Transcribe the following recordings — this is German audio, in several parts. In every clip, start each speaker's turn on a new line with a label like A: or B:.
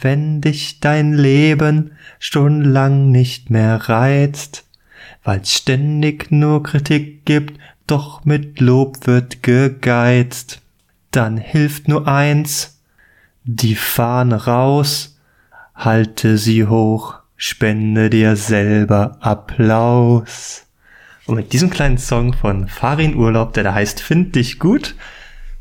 A: wenn dich dein Leben stundenlang nicht mehr reizt, weil's ständig nur Kritik gibt, doch mit Lob wird gegeizt. Dann hilft nur eins, die Fahne raus, halte sie hoch, spende dir selber Applaus. Und mit diesem kleinen Song von Farin Urlaub, der da heißt Find dich gut,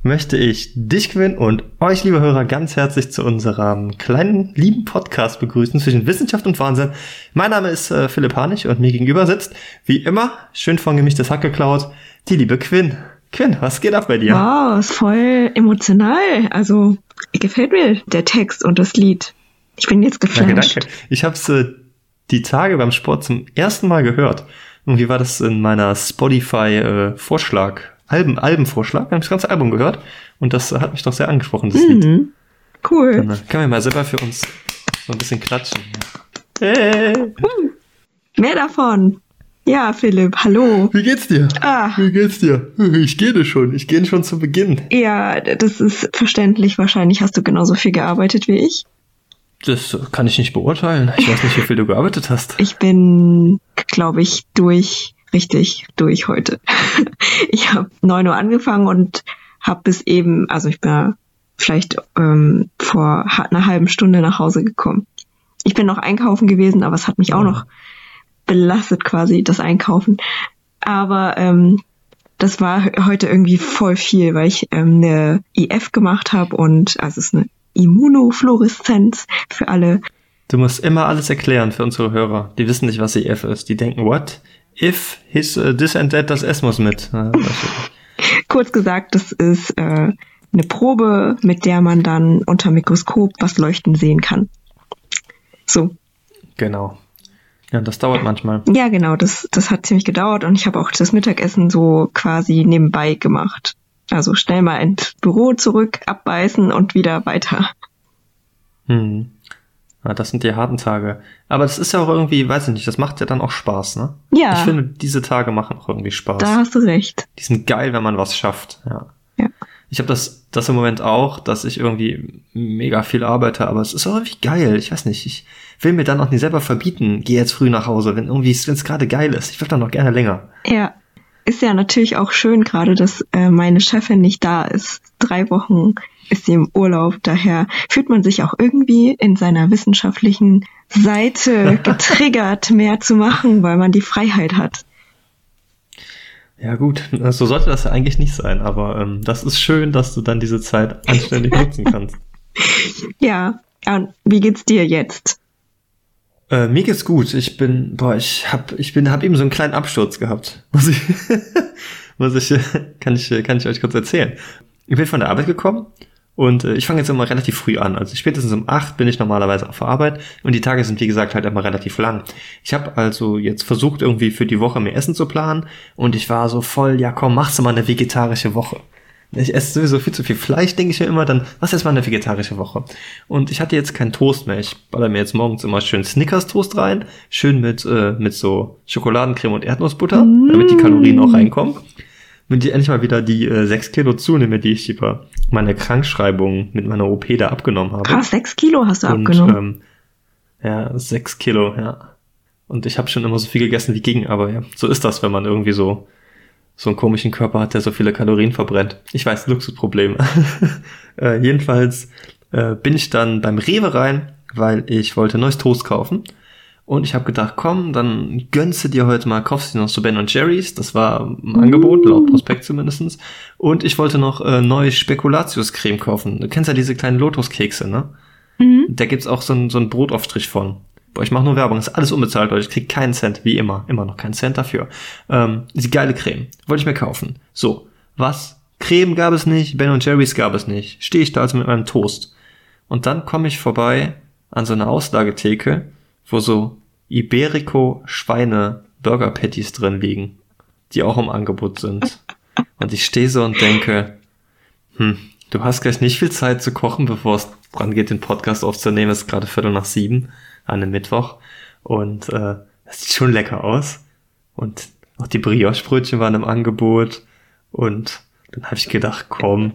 A: möchte ich dich gewinnen und euch, liebe Hörer, ganz herzlich zu unserem kleinen, lieben Podcast begrüßen zwischen Wissenschaft und Wahnsinn. Mein Name ist äh, Philipp Harnig und mir gegenüber sitzt, wie immer, schön von gemischtes Hack geklaut, die liebe Quinn. Quinn, was geht ab bei dir?
B: Wow, ist voll emotional. Also, gefällt mir der Text und das Lied. Ich bin jetzt geflasht.
A: Danke, danke. Ich habe es äh, die Tage beim Sport zum ersten Mal gehört. Und wie war das in meiner Spotify-Vorschlag? Äh, Alben, Albenvorschlag. Wir haben das ganze Album gehört und das hat mich doch sehr angesprochen, das mhm. Lied.
B: Cool. Dann
A: können wir mal selber für uns so ein bisschen klatschen. Hey.
B: Mehr davon. Ja, Philipp, hallo.
A: Wie geht's dir? Ah. Wie geht's dir? Ich gehe schon. Ich gehe schon zu Beginn.
B: Ja, das ist verständlich. Wahrscheinlich hast du genauso viel gearbeitet wie ich.
A: Das kann ich nicht beurteilen. Ich weiß nicht, wie viel du gearbeitet hast.
B: Ich bin, glaube ich, durch richtig durch heute. ich habe neun Uhr angefangen und habe bis eben, also ich bin vielleicht ähm, vor einer halben Stunde nach Hause gekommen. Ich bin noch einkaufen gewesen, aber es hat mich auch noch belastet quasi, das Einkaufen. Aber ähm, das war heute irgendwie voll viel, weil ich ähm, eine IF gemacht habe und also es ist eine Immunofluoreszenz für alle.
A: Du musst immer alles erklären für unsere Hörer. Die wissen nicht, was IF ist. Die denken, what? If his uh, this and that, das S muss mit.
B: Kurz gesagt, das ist äh, eine Probe, mit der man dann unter Mikroskop was leuchten sehen kann. So.
A: Genau. Ja, das dauert manchmal.
B: Ja, genau, das, das hat ziemlich gedauert und ich habe auch das Mittagessen so quasi nebenbei gemacht. Also schnell mal ins Büro zurück, abbeißen und wieder weiter.
A: Hm. Ja, das sind die harten Tage. Aber das ist ja auch irgendwie, weiß ich nicht, das macht ja dann auch Spaß, ne?
B: Ja.
A: Ich finde, diese Tage machen auch irgendwie Spaß.
B: Da hast du recht.
A: Die sind geil, wenn man was schafft, ja.
B: Ja.
A: Ich habe das, das im Moment auch, dass ich irgendwie mega viel arbeite, aber es ist auch irgendwie geil. Ich weiß nicht, ich will mir dann auch nicht selber verbieten, geh jetzt früh nach Hause, wenn irgendwie, es gerade geil ist. Ich will dann noch gerne länger.
B: Ja. Ist ja natürlich auch schön gerade, dass äh, meine Chefin nicht da ist. Drei Wochen ist sie im Urlaub. Daher fühlt man sich auch irgendwie in seiner wissenschaftlichen Seite getriggert, mehr zu machen, weil man die Freiheit hat.
A: Ja gut, so sollte das ja eigentlich nicht sein, aber ähm, das ist schön, dass du dann diese Zeit anständig nutzen kannst.
B: Ja, und wie geht's dir jetzt?
A: Äh, mir geht's gut. Ich bin, boah, ich hab, ich bin, hab eben so einen kleinen Absturz gehabt. Muss ich, muss ich, kann ich, kann ich euch kurz erzählen. Ich bin von der Arbeit gekommen und äh, ich fange jetzt immer relativ früh an. Also spätestens um acht bin ich normalerweise auf der Arbeit und die Tage sind wie gesagt halt immer relativ lang. Ich habe also jetzt versucht irgendwie für die Woche mehr Essen zu planen und ich war so voll, ja komm, machst du mal eine vegetarische Woche. Ich esse sowieso viel zu viel Fleisch, denke ich mir immer, dann was ist mal eine vegetarische Woche. Und ich hatte jetzt keinen Toast mehr. Ich baller mir jetzt morgens immer schön Snickers-Toast rein, schön mit, äh, mit so Schokoladencreme und Erdnussbutter, mm. damit die Kalorien auch reinkommen wenn ich endlich mal wieder die äh, 6 Kilo zunehme, die ich über meine Krankschreibung mit meiner OP da abgenommen habe.
B: Krass, 6 Kilo hast du und, abgenommen. Ähm,
A: ja, 6 Kilo, ja. Und ich habe schon immer so viel gegessen wie ging, aber ja, so ist das, wenn man irgendwie so so einen komischen Körper hat, der so viele Kalorien verbrennt. Ich weiß, Luxusproblem. äh, jedenfalls äh, bin ich dann beim Rewe rein, weil ich wollte neues Toast kaufen und ich habe gedacht, komm, dann gönnst du dir heute mal, kaufst du dir noch so Ben und Jerry's. Das war im Angebot, laut Prospekt zumindestens. Und ich wollte noch äh, neue Spekulatius-Creme kaufen. Du kennst ja diese kleinen Lotus-Kekse, ne? Mhm. Da gibt's auch so einen so einen Brotaufstrich von. Boah, ich mache nur Werbung, ist alles unbezahlt, Leute. Ich krieg keinen Cent, wie immer. Immer noch keinen Cent dafür. Ähm, diese geile Creme. Wollte ich mir kaufen. So, was? Creme gab es nicht, Ben und Jerry's gab es nicht. Stehe ich da also mit meinem Toast. Und dann komme ich vorbei an so einer Auslagetheke, wo so Iberico Schweine Burger Patties drin liegen, die auch im Angebot sind. Und ich stehe so und denke, hm, du hast gleich nicht viel Zeit zu kochen, bevor es dran geht, den Podcast aufzunehmen. Es ist gerade Viertel nach sieben an einem Mittwoch. Und äh, das sieht schon lecker aus. Und auch die Brioche-Brötchen waren im Angebot. Und dann habe ich gedacht, komm,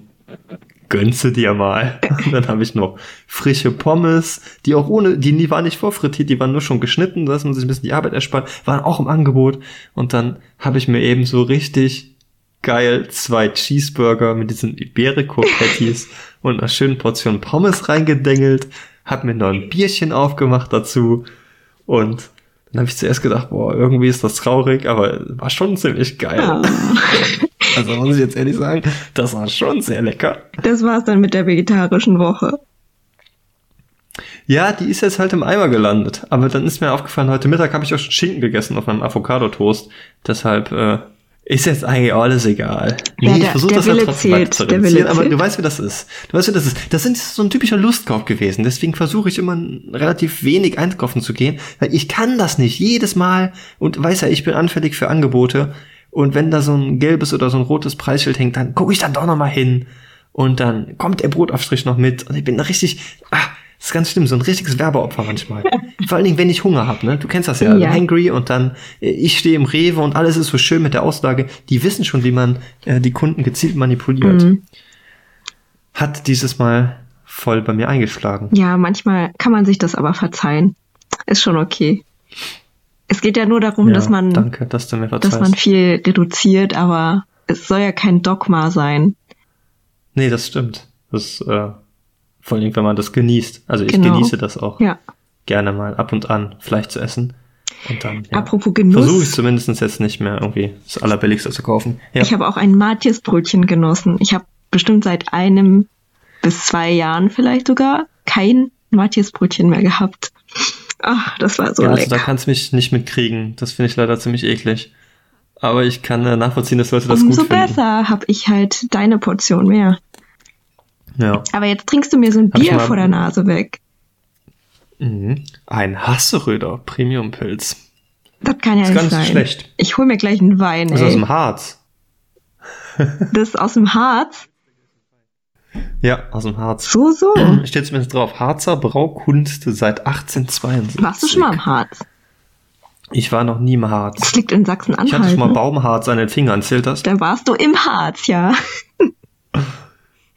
A: gönnst du dir mal. Und dann habe ich noch frische Pommes, die auch ohne, die, die waren nicht vorfrittiert, die waren nur schon geschnitten, dass man sich ein bisschen die Arbeit erspart, waren auch im Angebot. Und dann habe ich mir eben so richtig geil zwei Cheeseburger mit diesen Iberico-Patties und einer schönen Portion Pommes reingedengelt, hab mir noch ein Bierchen aufgemacht dazu und dann habe ich zuerst gedacht, boah, irgendwie ist das traurig, aber war schon ziemlich geil. Ja. Also muss ich jetzt ehrlich sagen, das war schon sehr lecker.
B: Das war's dann mit der vegetarischen Woche.
A: Ja, die ist jetzt halt im Eimer gelandet. Aber dann ist mir aufgefallen, heute Mittag habe ich auch schon Schinken gegessen auf meinem Avocado-Toast. Deshalb äh, ist jetzt eigentlich alles egal.
B: Nee, ja, ich versuche das halt trotzdem zählt,
A: zu reduzieren, aber du weißt, wie das ist. Du weißt, wie das ist. Das sind so ein typischer Lustkauf gewesen. Deswegen versuche ich immer relativ wenig einkaufen zu gehen, weil ich kann das nicht jedes Mal und weiß ja, ich bin anfällig für Angebote. Und wenn da so ein gelbes oder so ein rotes Preisschild hängt, dann gucke ich dann doch noch mal hin. Und dann kommt der Brotaufstrich noch mit. Und ich bin da richtig, ah, das ist ganz schlimm, so ein richtiges Werbeopfer manchmal. Vor allen Dingen, wenn ich Hunger habe, ne? Du kennst das ja, ja. hangry und dann äh, ich stehe im Rewe und alles ist so schön mit der Auslage. Die wissen schon, wie man äh, die Kunden gezielt manipuliert. Mhm. Hat dieses Mal voll bei mir eingeschlagen.
B: Ja, manchmal kann man sich das aber verzeihen. Ist schon okay. Es geht ja nur darum, ja, dass man
A: danke, dass, du mir dass
B: man viel reduziert, aber es soll ja kein Dogma sein.
A: Nee, das stimmt. Das äh, vor allem, wenn man das genießt. Also ich genau. genieße das auch ja. gerne mal ab und an Fleisch zu essen. Und dann
B: ja, Apropos Genuss.
A: Versuche ich zumindest jetzt nicht mehr irgendwie das Allerbilligste zu kaufen.
B: Ja. Ich habe auch ein Matjes-Brötchen genossen. Ich habe bestimmt seit einem bis zwei Jahren vielleicht sogar kein Matjes-Brötchen mehr gehabt. Ach, das war so ja, also lecker.
A: Also da kannst du mich nicht mitkriegen. Das finde ich leider ziemlich eklig. Aber ich kann äh, nachvollziehen, dass Leute das Umso gut
B: finden. Umso besser habe ich halt deine Portion mehr. Ja. Aber jetzt trinkst du mir so ein Bier vor der Nase weg.
A: Mhm. Ein Hasseröder Premium-Pilz.
B: Das kann ja das nicht sein. schlecht. Ich hol mir gleich einen Wein.
A: Das ist aus dem Harz.
B: das ist aus dem Harz?
A: Ja, aus dem Harz.
B: So, so.
A: Steht zumindest drauf. Harzer Braukunst seit 1872.
B: Warst du schon mal im Harz?
A: Ich war noch nie im Harz.
B: Das liegt in Sachsen-Anhalt.
A: Ich hatte schon mal ne? Baumharz an den Fingern. Zählt das?
B: Da warst du im Harz, ja.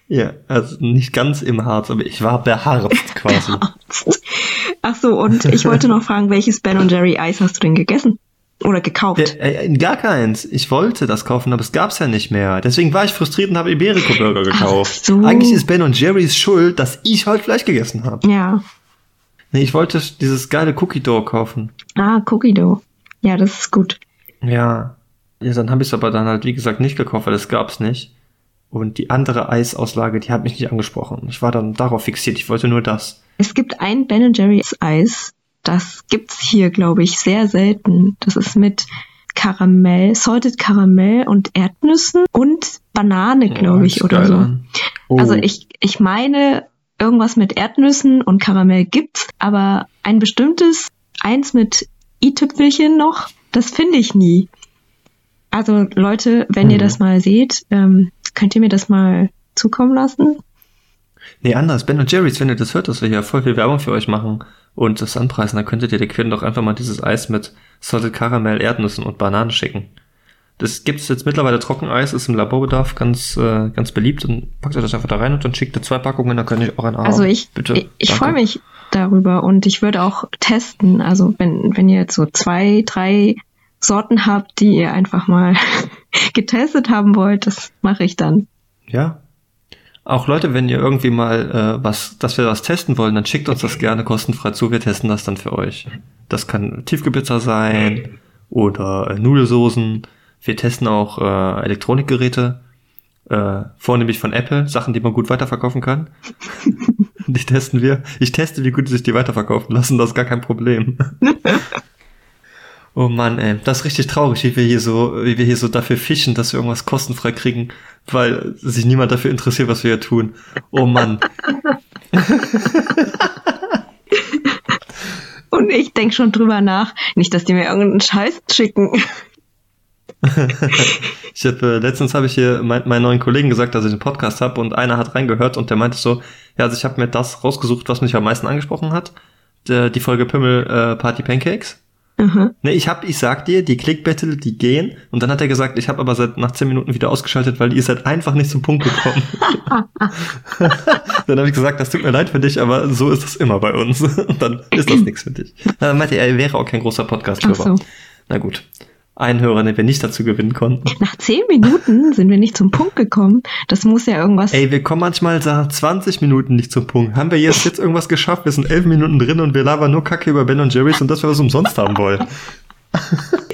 A: Ja, also nicht ganz im Harz, aber ich war beharzt quasi. Beharzt.
B: Ach so, und ich wollte noch fragen, welches Ben Jerry Eis hast du denn gegessen? Oder gekauft?
A: Äh, äh, gar keins. Ich wollte das kaufen, aber es gab's ja nicht mehr. Deswegen war ich frustriert und habe Iberico Burger gekauft. Ach so. Eigentlich ist Ben Jerry's schuld, dass ich heute Fleisch gegessen habe.
B: Ja.
A: Nee, ich wollte dieses geile Cookie Dough kaufen.
B: Ah, Cookie Dough. Ja, das ist gut.
A: Ja. Ja, dann habe ich es aber dann halt, wie gesagt, nicht gekauft, weil es gab's nicht. Und die andere Eisauslage, die hat mich nicht angesprochen. Ich war dann darauf fixiert. Ich wollte nur das.
B: Es gibt ein Ben Jerry's Eis. Das gibt's hier, glaube ich, sehr selten. Das ist mit Karamell, Salted Karamell und Erdnüssen und Banane, glaube ich, oder so. Oh. Also ich, ich meine, irgendwas mit Erdnüssen und Karamell gibt's, aber ein bestimmtes, eins mit i-Tüpfelchen noch, das finde ich nie. Also Leute, wenn hm. ihr mhm. das mal seht, ähm, Könnt ihr mir das mal zukommen lassen?
A: Nee, anders. Ben und Jerry's, wenn ihr das hört, dass wir hier voll viel Werbung für euch machen und das anpreisen, dann könntet ihr der Quinn doch einfach mal dieses Eis mit Salted Caramel, Erdnüssen und Bananen schicken. Das gibt's jetzt mittlerweile Trockeneis, ist im Laborbedarf ganz, äh, ganz beliebt und packt ihr das einfach da rein und dann schickt ihr zwei Packungen, dann könnt ihr auch ein
B: Also ich, Bitte. ich, ich freue mich darüber und ich würde auch testen. Also wenn, wenn ihr jetzt so zwei, drei Sorten habt, die ihr einfach mal getestet haben wollt, das mache ich dann.
A: Ja. Auch Leute, wenn ihr irgendwie mal äh, was, dass wir was testen wollen, dann schickt uns das gerne kostenfrei zu. Wir testen das dann für euch. Das kann Tiefkühlpizza sein oder äh, Nudelsoßen. Wir testen auch äh, Elektronikgeräte, äh, vornehmlich von Apple, Sachen, die man gut weiterverkaufen kann. die testen wir. Ich teste, wie gut sich die weiterverkaufen lassen. Das ist gar kein Problem. Oh Mann, ey, das ist richtig traurig, wie wir hier so, wie wir hier so dafür fischen, dass wir irgendwas kostenfrei kriegen, weil sich niemand dafür interessiert, was wir hier tun. Oh Mann.
B: Und ich denk schon drüber nach, nicht, dass die mir irgendeinen Scheiß schicken.
A: ich hab, äh, letztens habe ich hier mein, meinen neuen Kollegen gesagt, dass ich einen Podcast habe und einer hat reingehört und der meinte so, ja, also ich habe mir das rausgesucht, was mich am meisten angesprochen hat, der, die Folge Pimmel äh, Party Pancakes
B: Aha.
A: Ne, ich hab, ich sag dir, die Clickbait-Titel, die gehen. Und dann hat er gesagt, ich habe aber seit nach zehn Minuten wieder ausgeschaltet, weil ihr seid einfach nicht zum Punkt gekommen. dann habe ich gesagt, das tut mir leid für dich, aber so ist es immer bei uns. Und dann ist das nichts für dich. Dann meinte er, er wäre auch kein großer Podcast-Hörer.
B: so.
A: Na gut. Ein Hörer, den wir nicht dazu gewinnen konnten.
B: Nach zehn Minuten sind wir nicht zum Punkt gekommen. Das muss ja irgendwas.
A: Ey, wir kommen manchmal nach 20 Minuten nicht zum Punkt. Haben wir jetzt, jetzt irgendwas geschafft? Wir sind elf Minuten drin und wir labern nur Kacke über Ben und Jerry's und dass wir was umsonst haben wollen.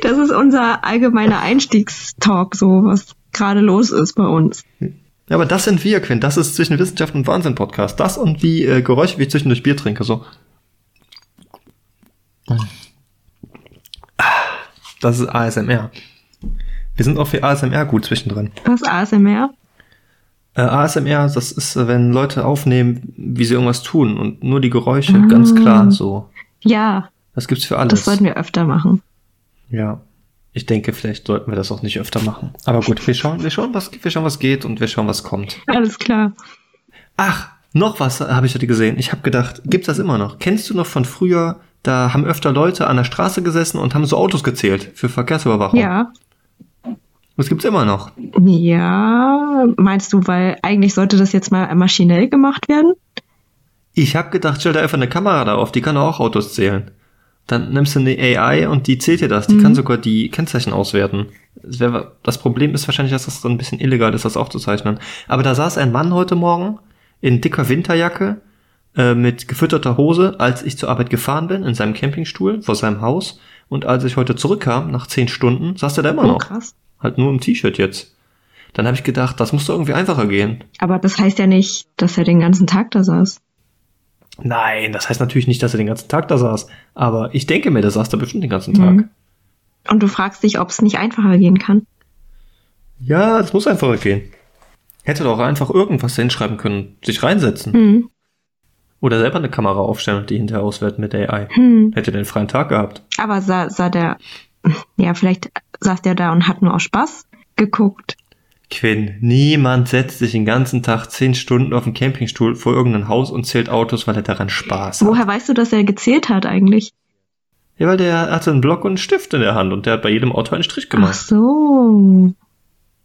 B: Das ist unser allgemeiner Einstiegstalk, so was gerade los ist bei uns.
A: Ja, aber das sind wir, Quinn. Das ist zwischen Wissenschaft und Wahnsinn Podcast. Das und wie äh, Geräusche, wie ich zwischendurch Bier trinke. So. Das ist ASMR. Wir sind auch für ASMR gut zwischendrin.
B: Was ASMR?
A: Äh, ASMR, das ist, äh, wenn Leute aufnehmen, wie sie irgendwas tun und nur die Geräusche, ganz klar so.
B: Ja,
A: Das gibt's für alles.
B: das sollten wir öfter machen.
A: Ja. Ich denke, vielleicht sollten wir das auch nicht öfter machen. Aber gut, wir schauen, wir schauen, was, wir schauen, was geht und wir schauen, was kommt.
B: Alles klar.
A: Ach, noch was habe ich heute gesehen. Ich habe gedacht, gibt's das immer noch? Kennst du noch von früher? Da haben öfter Leute an der Straße gesessen und haben so Autos gezählt für Verkehrsüberwachung.
B: Ja.
A: Das gibt's immer noch.
B: Ja, meinst du, weil eigentlich sollte das jetzt mal maschinell gemacht werden?
A: Ich habe gedacht, stell da einfach eine Kamera da auf, die kann auch Autos zählen. Dann nimmst du eine AI und die zählt dir das. Die kann sogar die Kennzeichen auswerten. Das Problem ist wahrscheinlich, dass das so ein bisschen illegal ist, das aufzuzeichnen. Aber da saß ein Mann heute Morgen in dicker Winterjacke äh, mit gefütterter Hose, als ich zur Arbeit gefahren bin, in seinem Campingstuhl vor seinem Haus. Und als ich heute zurückkam, nach zehn Stunden, saß er da immer
B: Oh,
A: noch.
B: krass.
A: Halt nur im T-Shirt jetzt. Dann habe ich gedacht, das muss doch irgendwie einfacher gehen.
B: Aber das heißt ja nicht, dass er den ganzen Tag da saß.
A: Nein, das heißt natürlich nicht, dass er den ganzen Tag da saß. Aber ich denke mir, der saß da bestimmt den ganzen Tag.
B: Mhm. Und du fragst dich, ob es nicht einfacher gehen kann.
A: Ja, das muss einfacher gehen. Hätte doch einfach irgendwas hinschreiben können, sich reinsetzen.
B: Hm.
A: Oder selber eine Kamera aufstellen und die hinterher auswerten mit AI.
B: Hm.
A: Hätte den freien Tag gehabt.
B: Aber sah, sah der, ja, vielleicht saß der da und hat nur aus Spaß geguckt.
A: Quinn, niemand setzt sich den ganzen Tag zehn Stunden auf den Campingstuhl vor irgendein Haus und zählt Autos, weil er daran Spaß hat.
B: Woher weißt du, dass er gezählt hat eigentlich?
A: Ja, weil der hatte einen Block und einen Stift in der Hand und der hat bei jedem Auto einen Strich
B: Ach
A: gemacht.
B: so.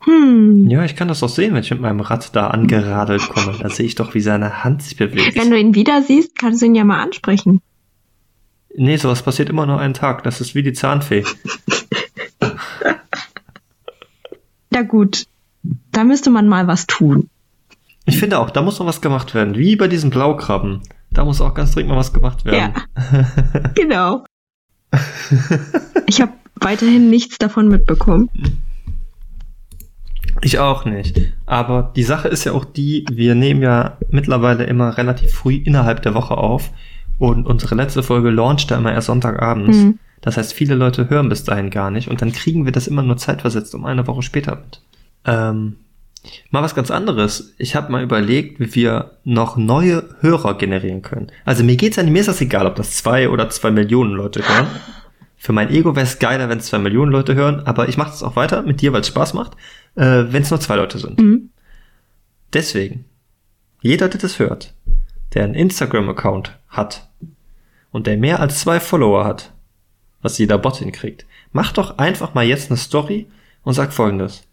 B: Hm.
A: Ja, ich kann das doch sehen, wenn ich mit meinem Rad da angeradelt komme. Da sehe ich doch, wie seine Hand sich bewegt.
B: Wenn du ihn wieder siehst, kannst du ihn ja mal ansprechen.
A: Nee, sowas passiert immer nur einen Tag. Das ist wie die Zahnfee.
B: Ja gut, da müsste man mal was tun.
A: Ich finde auch, da muss noch was gemacht werden. Wie bei diesen Blaukrabben. Da muss auch ganz dringend mal was gemacht werden.
B: Ja, genau. Ich habe weiterhin nichts davon mitbekommen.
A: Ich auch nicht. Aber die Sache ist ja auch die, wir nehmen ja mittlerweile immer relativ früh innerhalb der Woche auf. Und unsere letzte Folge launcht da immer erst Sonntagabends.
B: Mhm.
A: Das heißt, viele Leute hören bis dahin gar nicht. Und dann kriegen wir das immer nur zeitversetzt um eine Woche später mit. Ähm, mal was ganz anderes. Ich habe mal überlegt, wie wir noch neue Hörer generieren können. Also mir geht's ja nicht, mir ist das egal, ob das zwei oder zwei Millionen Leute hören. Für mein Ego wäre es geiler, wenn es zwei Millionen Leute hören, aber ich mache das auch weiter mit dir, weil es Spaß macht, äh, wenn es nur zwei Leute sind.
B: Mhm.
A: Deswegen, jeder, der das hört, der einen Instagram-Account hat und der mehr als zwei Follower hat, was jeder Bot hinkriegt, macht doch einfach mal jetzt eine Story und sagt folgendes.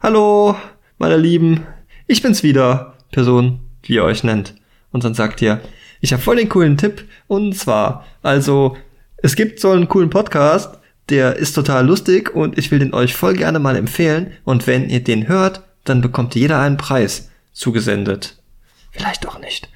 A: Hallo, meine Lieben, ich bin's wieder, Person, wie ihr euch nennt. Und dann sagt ihr, ich habe voll den coolen Tipp und zwar, also, es gibt so einen coolen Podcast, der ist total lustig und ich will den euch voll gerne mal empfehlen und wenn ihr den hört, dann bekommt jeder einen Preis zugesendet. Vielleicht auch nicht.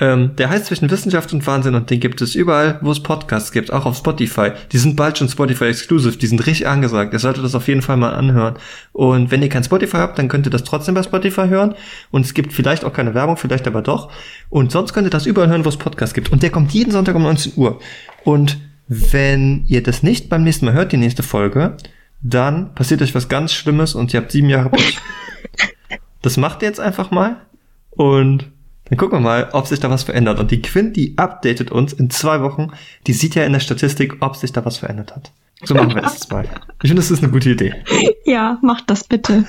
A: Ähm, der heißt zwischen Wissenschaft und Wahnsinn und den gibt es überall, wo es Podcasts gibt, auch auf Spotify. Die sind bald schon Spotify Exclusive, die sind richtig angesagt. Ihr solltet das auf jeden Fall mal anhören. Und wenn ihr kein Spotify habt, dann könnt ihr das trotzdem bei Spotify hören. Und es gibt vielleicht auch keine Werbung, vielleicht aber doch. Und sonst könnt ihr das überall hören, wo es Podcasts gibt. Und der kommt jeden Sonntag um 19 Uhr. Und wenn ihr das nicht beim nächsten Mal hört, die nächste Folge, dann passiert euch was ganz Schlimmes und ihr habt sieben Jahre Pech. Das macht ihr jetzt einfach mal und dann gucken wir mal, ob sich da was verändert. Und die Quinn, die updatet uns in zwei Wochen, die sieht ja in der Statistik, ob sich da was verändert hat. So machen wir das jetzt mal. Ich finde, das ist eine gute Idee.
B: Ja, mach das bitte.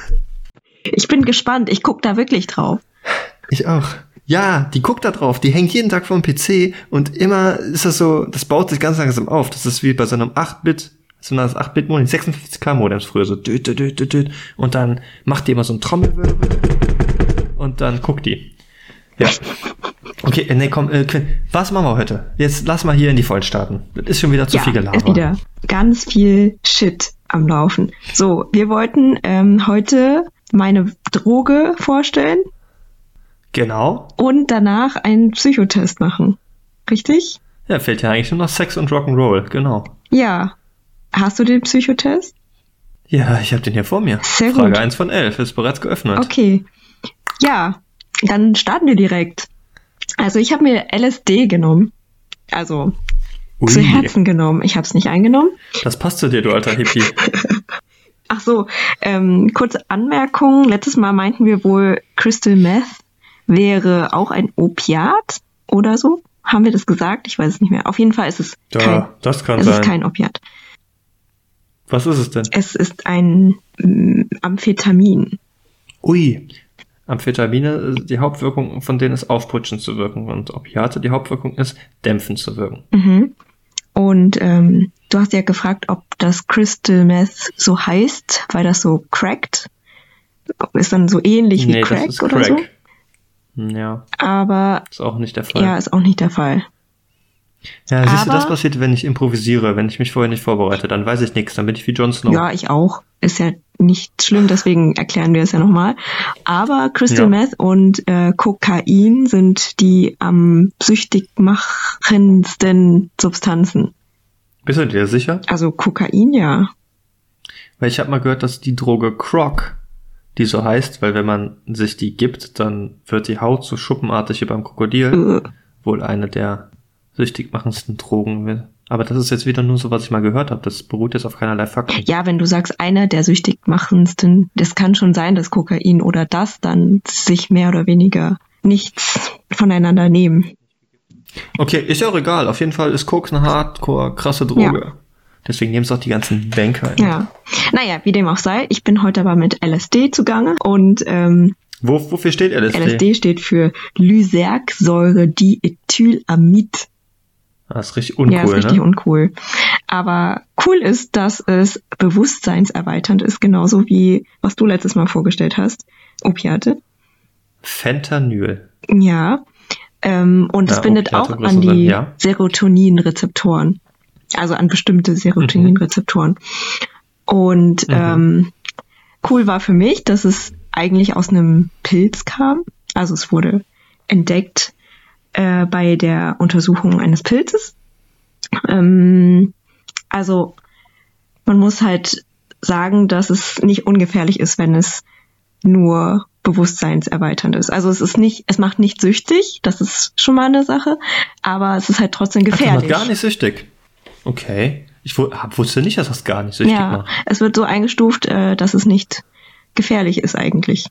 B: Ich bin gespannt. Ich guck da wirklich drauf.
A: Ich auch. Ja, die guckt da drauf, die hängt jeden Tag vor dem PC und immer ist das so, das baut sich ganz langsam auf. Das ist wie bei so einem 8-Bit, so einem 8-Bit-Modem, 56k Modems früher, so düt, düt, düt, düt, düt. und dann macht die immer so ein Trommelwirbel und dann guckt die. Ja. Okay, äh, nee, komm, äh, Quinn, was machen wir heute? Jetzt lass mal hier in die Vollen starten. Das ist schon wieder zu
B: ja,
A: viel Gelaber.
B: ist wieder ganz viel Shit am Laufen. So, wir wollten ähm, heute meine Droge vorstellen
A: Genau.
B: und danach einen Psychotest machen. Richtig?
A: Ja, fehlt ja eigentlich nur noch Sex und Rock'n'Roll, genau.
B: Ja. Hast du den Psychotest?
A: Ja, ich habe den hier vor mir.
B: Sehr
A: Frage
B: gut.
A: 1 von 11 ist bereits geöffnet.
B: Okay. Ja, dann starten wir direkt. Also ich habe mir LSD genommen. Also
A: Ui,
B: zu Herzen genommen. Ich habe es nicht eingenommen.
A: das passt zu dir, du alter Hippie.
B: Ach so, ähm, kurze Anmerkung. Letztes Mal meinten wir wohl, Crystal Meth wäre auch ein Opiat oder so. Haben wir das gesagt? Ich weiß es nicht mehr. Auf jeden Fall ist es kein,
A: Ja, das kann
B: es
A: sein.
B: ist kein Opiat.
A: Was ist es denn?
B: Es ist ein mm, Amphetamin.
A: Ui. Amphetamine, die Hauptwirkung von denen ist aufputschend zu wirken und Opiate, die Hauptwirkung ist dämpfend zu wirken.
B: Mhm. Und ähm, du hast ja gefragt, ob das Crystal Meth so heißt, weil das so crackt. Ist dann so ähnlich wie
A: nee,
B: Crack
A: das ist
B: oder
A: Crack.
B: so.
A: Ja,
B: Aber
A: ist auch nicht der Fall.
B: ja, ist auch nicht der Fall.
A: Ja, siehst du, das passiert, wenn ich improvisiere, wenn ich mich vorher nicht vorbereite, dann weiß ich nichts, dann bin ich wie Jon Snow.
B: Ja, ich auch. Ist ja nicht schlimm, deswegen erklären wir es ja nochmal. Aber Crystal
A: Ja.
B: Meth und äh, Kokain sind die am süchtig machendsten Substanzen.
A: Bist du dir sicher?
B: Also Kokain, ja.
A: Weil ich habe mal gehört, dass die Droge Croc, die so heißt, weil wenn man sich die gibt, dann wird die Haut so schuppenartig wie beim Krokodil,
B: Äh,
A: wohl eine der süchtig machendsten Drogen. Aber das ist jetzt wieder nur so, was ich mal gehört habe. Das beruht jetzt auf keinerlei Fakten.
B: Ja, wenn du sagst, einer der süchtig machendsten, das kann schon sein, dass Kokain oder das dann sich mehr oder weniger nichts voneinander nehmen.
A: Okay, ist ja auch egal. Auf jeden Fall ist Koks eine hardcore krasse Droge. Deswegen nehmen es auch die ganzen Banker.
B: Ja. Naja, wie dem auch sei, ich bin heute aber mit LSD zugange und ähm,
A: Wo, wofür steht LSD?
B: LSD steht für Lysergsäure-Diethylamid.
A: Das ist richtig uncool,
B: ja, ist richtig
A: ne?
B: uncool. Aber cool ist, dass es bewusstseinserweiternd ist, genauso wie was du letztes Mal vorgestellt hast. Opiate.
A: Fentanyl.
B: Ja. Ähm, und es
A: Ja,
B: bindet
A: Opiate
B: auch an die
A: ja.
B: Serotoninrezeptoren. Also an bestimmte Serotoninrezeptoren. Und
A: Mhm.
B: ähm, cool war für mich, dass es eigentlich aus einem Pilz kam. Also es wurde entdeckt äh, bei der Untersuchung eines Pilzes. Ähm, also man muss halt sagen, dass es nicht ungefährlich ist, wenn es nur bewusstseinserweiternd ist. Also es ist nicht, es macht nicht süchtig, das ist schon mal eine Sache, aber es ist halt trotzdem gefährlich.
A: macht gar nicht süchtig. Okay. Ich wusste nicht, dass das gar nicht süchtig
B: ja,
A: macht.
B: es wird so eingestuft, äh, dass es nicht gefährlich ist eigentlich.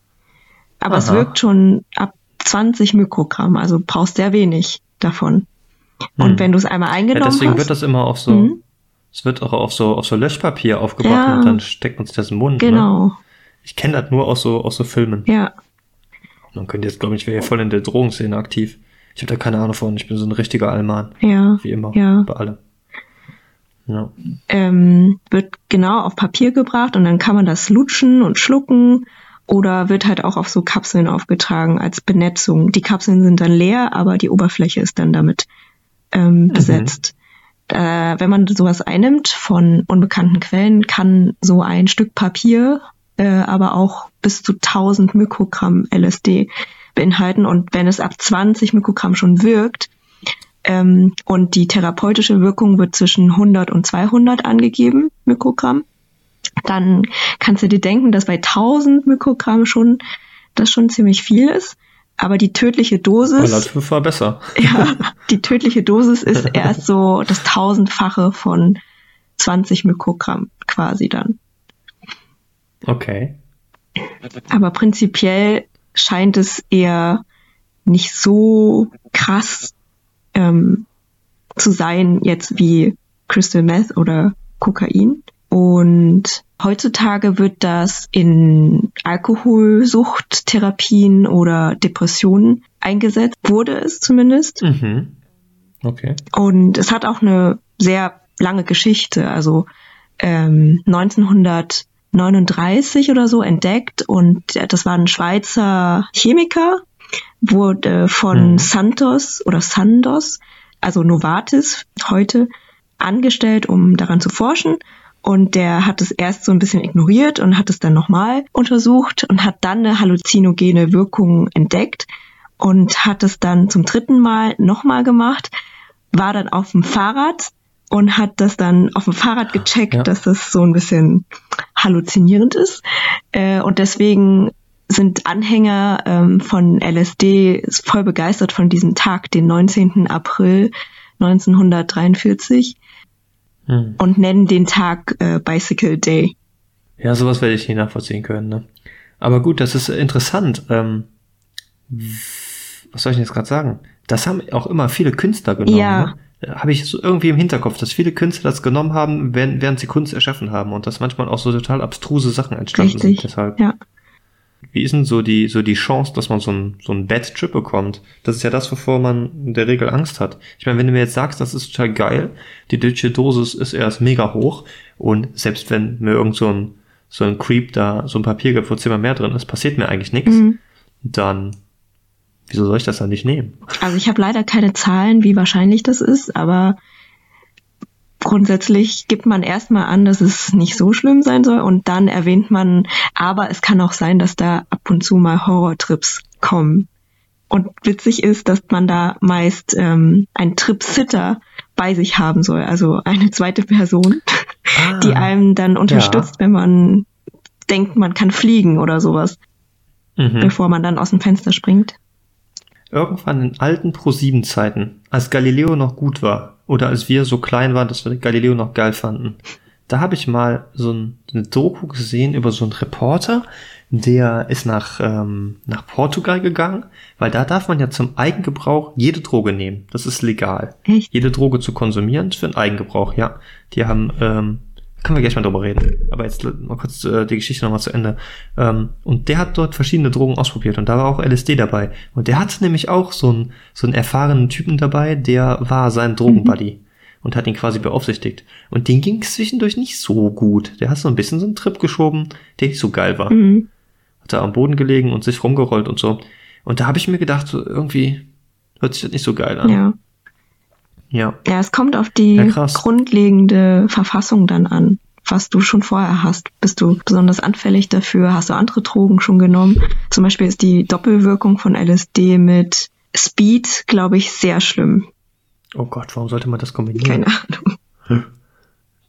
B: Aber es
A: Aha.
B: wirkt schon ab 20 Mikrogramm, also brauchst sehr wenig davon. Und
A: Hm.
B: wenn du es einmal
A: Ja,
B: eingenommen
A: deswegen
B: hast,
A: wird das immer auf so,
B: Mhm.
A: es wird auch auf so, auf so Löschpapier aufgebracht
B: Ja.
A: und dann steckt man sich das im Mund. Ne?
B: genau,
A: Ich kenne das nur aus so, aus so Filmen.
B: ja,
A: Man könnte jetzt, glaube ich, ich wäre hier voll in der Drogenszene aktiv. Ich habe da keine Ahnung von. Ich bin so ein richtiger Allmann.
B: ja,
A: Wie immer.
B: Ja.
A: Bei allem. Ja.
B: ähm, wird genau auf Papier gebracht und dann kann man das lutschen und schlucken oder wird halt auch auf so Kapseln aufgetragen als Benetzung. Die Kapseln sind dann leer, aber die Oberfläche ist dann damit ähm, besetzt. Äh, wenn man sowas einnimmt von unbekannten Quellen, kann so ein Stück Papier äh, aber auch bis zu 1000 Mikrogramm LSD beinhalten und wenn es ab 20 Mikrogramm schon wirkt, ähm, und die therapeutische Wirkung wird zwischen 100 und 200 angegeben, Mikrogramm. Dann kannst du dir denken, dass bei 1000 Mikrogramm schon, das schon ziemlich viel ist. Aber die tödliche Dosis,
A: Relativ war besser.
B: ja, die tödliche Dosis ist erst so das tausendfache von 20 Mikrogramm quasi dann.
A: Okay.
B: Aber prinzipiell scheint es eher nicht so krass ähm, zu sein, jetzt wie Crystal Meth oder Kokain. Und heutzutage wird das in Alkoholsuchttherapien oder Depressionen eingesetzt, wurde es zumindest.
A: Mhm. Okay.
B: Und es hat auch eine sehr lange Geschichte. Also ähm, 1939 oder so entdeckt und das war ein Schweizer Chemiker, wurde von
A: Mhm.
B: Santos oder Sandos, also Novartis heute, angestellt, um daran zu forschen. Und der hat es erst so ein bisschen ignoriert und hat es dann nochmal untersucht und hat dann eine halluzinogene Wirkung entdeckt und hat es dann zum dritten Mal nochmal gemacht, war dann auf dem Fahrrad und hat das dann auf dem Fahrrad gecheckt,
A: Ja.
B: dass das so ein bisschen halluzinierend ist. Äh, und deswegen sind Anhänger ähm, von LSD voll begeistert von diesem Tag, den 19. April 1943
A: Hm.
B: und nennen den Tag äh, Bicycle Day.
A: Ja, sowas werde ich nicht nachvollziehen können. Ne? Aber gut, das ist interessant. Ähm, was soll ich denn jetzt gerade sagen? Das haben auch immer viele Künstler genommen.
B: Ja.
A: Ne? Habe ich so irgendwie im Hinterkopf, dass viele Künstler das genommen haben, während, während sie Kunst erschaffen haben und dass manchmal auch so total abstruse Sachen entstanden
B: Richtig.
A: sind. Deshalb.
B: Ja.
A: Wie ist denn so die, so die Chance, dass man so ein, so ein Bad Trip bekommt? Das ist ja das, wovor man in der Regel Angst hat. Ich meine, wenn du mir jetzt sagst, das ist total geil, die deutsche Dosis ist erst mega hoch und selbst wenn mir irgend so ein, so ein Creep da so ein Papier gibt, wo zehnmal mehr drin ist, passiert mir eigentlich nichts,
B: Mhm.
A: dann wieso soll ich das dann nicht nehmen?
B: Also ich habe leider keine Zahlen, wie wahrscheinlich das ist, aber grundsätzlich gibt man erstmal an, dass es nicht so schlimm sein soll und dann erwähnt man, aber es kann auch sein, dass da ab und zu mal Horrortrips kommen. Und witzig ist, dass man da meist ähm, einen Trip-Sitter bei sich haben soll, also eine zweite Person,
A: Ah,
B: die einem dann unterstützt, wenn man denkt, man kann fliegen oder sowas,
A: mhm.
B: bevor man dann aus dem Fenster springt.
A: Irgendwann in alten Pro-7-Zeiten, als Galileo noch gut war, oder als wir so klein waren, dass wir Galileo noch geil fanden, da habe ich mal so ein, eine Doku gesehen über so einen Reporter, der ist nach, ähm, nach Portugal gegangen, weil da darf man ja zum Eigengebrauch jede Droge nehmen. Das ist legal.
B: Echt?
A: Jede Droge zu konsumieren für den Eigengebrauch, ja. Die haben, ähm, können wir gleich mal drüber reden. Aber jetzt mal kurz äh, die Geschichte nochmal zu Ende. Ähm, und der hat dort verschiedene Drogen ausprobiert und da war auch LSD dabei. Und der hatte nämlich auch so einen, so einen erfahrenen Typen dabei, der war sein Drogenbuddy und hat ihn quasi beaufsichtigt. Und den ging es zwischendurch nicht so gut. Der hat so ein bisschen so einen Trip geschoben, der nicht so geil war.
B: Mhm.
A: Hat da am Boden gelegen und sich rumgerollt und so. Und da habe ich mir gedacht, so irgendwie hört sich das nicht so geil an.
B: Ja.
A: Ja.
B: Ja, es kommt auf die
A: Ja,
B: grundlegende Verfassung dann an, was du schon vorher hast. Bist du besonders anfällig dafür? Hast du andere Drogen schon genommen? Zum Beispiel ist die Doppelwirkung von LSD mit Speed, glaube ich, sehr schlimm.
A: Oh Gott, warum sollte man das kombinieren?
B: Keine Ahnung.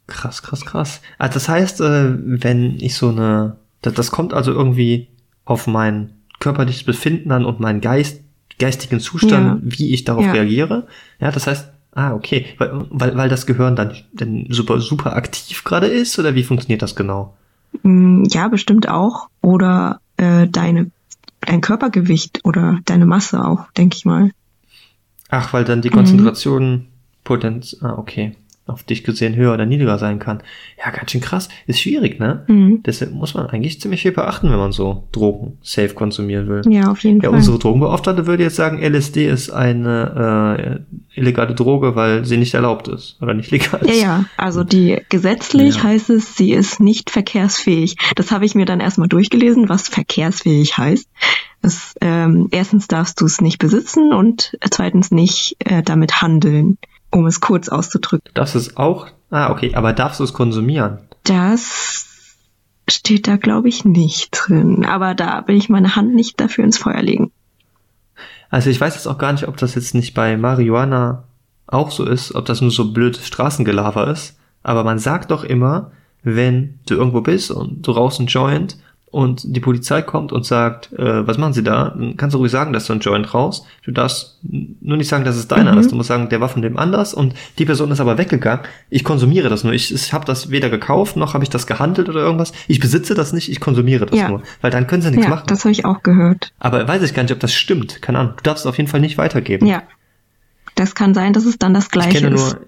A: Krass, krass, krass. Also das heißt, äh, wenn ich so eine, das, kommt also irgendwie auf mein körperliches Befinden an und meinen Geist, geistigen Zustand, wie ich darauf
B: Ja.
A: reagiere. Ja, das heißt, ah, okay, weil, weil, weil das Gehirn dann, dann super, super aktiv gerade ist oder wie funktioniert das genau?
B: Mm, Ja, bestimmt auch. Oder äh, deine, dein Körpergewicht oder deine Masse auch, denke ich mal.
A: Ach, weil dann die
B: Mhm.
A: Konzentration Potenz, ah, okay, auf dich gesehen höher oder niedriger sein kann. Ja, ganz schön krass. Ist schwierig, ne?
B: Mhm.
A: Deshalb muss man eigentlich ziemlich viel beachten, wenn man so Drogen safe konsumieren will.
B: Ja, auf jeden
A: Ja,
B: Fall.
A: unsere Drogenbeauftragte würde jetzt sagen, LSD ist eine äh, illegale Droge, weil sie nicht erlaubt ist oder nicht legal
B: Ja,
A: ist.
B: ja, also die gesetzlich
A: Ja.
B: heißt es, sie ist nicht verkehrsfähig. Das habe ich mir dann erstmal durchgelesen, was verkehrsfähig heißt. Das, ähm, erstens darfst du es nicht besitzen und zweitens nicht äh, damit handeln, um es kurz auszudrücken.
A: Das ist auch, ah, okay, aber darfst du es konsumieren?
B: Das steht da, glaube ich, nicht drin. Aber da will ich meine Hand nicht dafür ins Feuer legen.
A: Also ich weiß jetzt auch gar nicht, ob das jetzt nicht bei Marihuana auch so ist, ob das nur so blöd Straßengelaber ist. Aber man sagt doch immer, wenn du irgendwo bist und du rauchst einen Joint und die Polizei kommt und sagt, äh, was machen sie da? Dann kannst du ruhig sagen, dass du einen Joint rauchst. Du darfst nur nicht sagen, dass es deiner
B: Mhm.
A: ist. Du musst sagen, der war von dem anders und die Person ist aber weggegangen. Ich konsumiere das nur. Ich, ich habe das weder gekauft, noch habe ich das gehandelt oder irgendwas. Ich besitze das nicht, ich konsumiere das
B: Ja.
A: nur. Weil dann können sie nichts
B: Ja,
A: machen.
B: das habe ich auch gehört.
A: Aber weiß ich gar nicht, ob das stimmt. Keine Ahnung. Du darfst es auf jeden Fall nicht weitergeben.
B: Ja. Das kann sein, dass es dann das
A: Ich
B: gleiche
A: kenne
B: ist.
A: nur.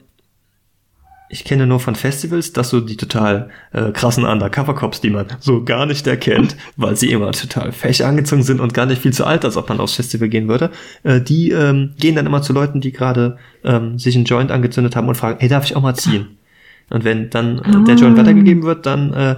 A: Ich kenne nur von Festivals, dass so die total äh, krassen Undercover-Cops, die man so gar nicht erkennt, weil sie immer total fäch angezogen sind und gar nicht viel zu alt, als ob man aufs Festival gehen würde, äh, die ähm, gehen dann immer zu Leuten, die gerade ähm, sich einen Joint angezündet haben und fragen, hey, darf ich auch mal ziehen? Und wenn dann äh, der Joint weitergegeben wird, dann, äh,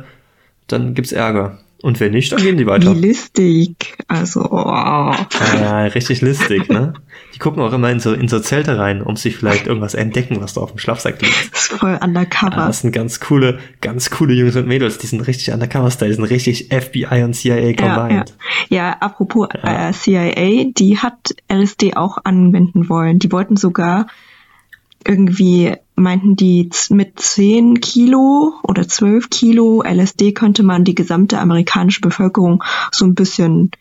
A: dann gibt's Ärger. Und wenn nicht, dann gehen die weiter.
B: Wie listig. Also, oh.
A: Ja, richtig listig, ne? Die gucken auch immer in so, in so Zelte rein, um sich vielleicht irgendwas entdecken, was da auf dem Schlafsack liegt.
B: Das ist voll undercover.
A: Ah, das sind ganz coole, ganz coole Jungs und Mädels, die sind richtig undercover-Style, die sind richtig FBI und CIA combined.
B: Ja, ja. ja apropos ja. Äh, CIA, die hat LSD auch anwenden wollen. Die wollten sogar irgendwie meinten die, mit 10 Kilo oder 12 Kilo LSD könnte man die gesamte amerikanische Bevölkerung so ein bisschen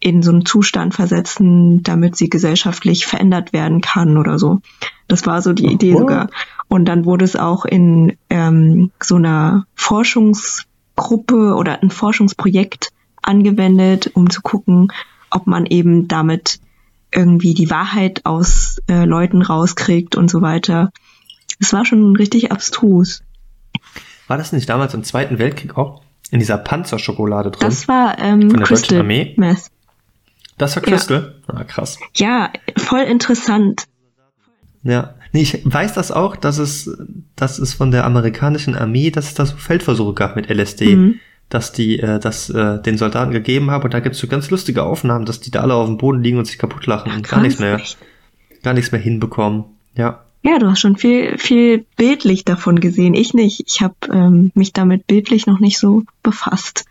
B: in so einen Zustand versetzen, damit sie gesellschaftlich verändert werden kann oder so. Das war so die Idee sogar. Und dann wurde es auch in ähm, so einer Forschungsgruppe oder ein Forschungsprojekt angewendet, um zu gucken, ob man eben damit irgendwie die Wahrheit aus äh, Leuten rauskriegt und so weiter. Es war schon richtig abstrus.
A: War das nicht damals im Zweiten Weltkrieg auch in dieser Panzerschokolade drin?
B: Das war ähm,
A: von der Crystal deutschen Armee.
B: Meth.
A: Das war Crystal? Ja. Ah, krass.
B: Ja, voll interessant.
A: Ja, nee, ich weiß das auch, dass es, dass es von der amerikanischen Armee, dass es da so Feldversuche gab mit LSD. Mhm dass die äh, das äh, den Soldaten gegeben haben und da gibt's so ganz lustige Aufnahmen, dass die da alle auf dem Boden liegen und sich kaputt lachen Ach, und gar nichts mehr gar nichts mehr hinbekommen. Ja.
B: Ja, du hast schon viel viel bildlich davon gesehen. Ich nicht. Ich habe ähm, mich damit bildlich noch nicht so befasst.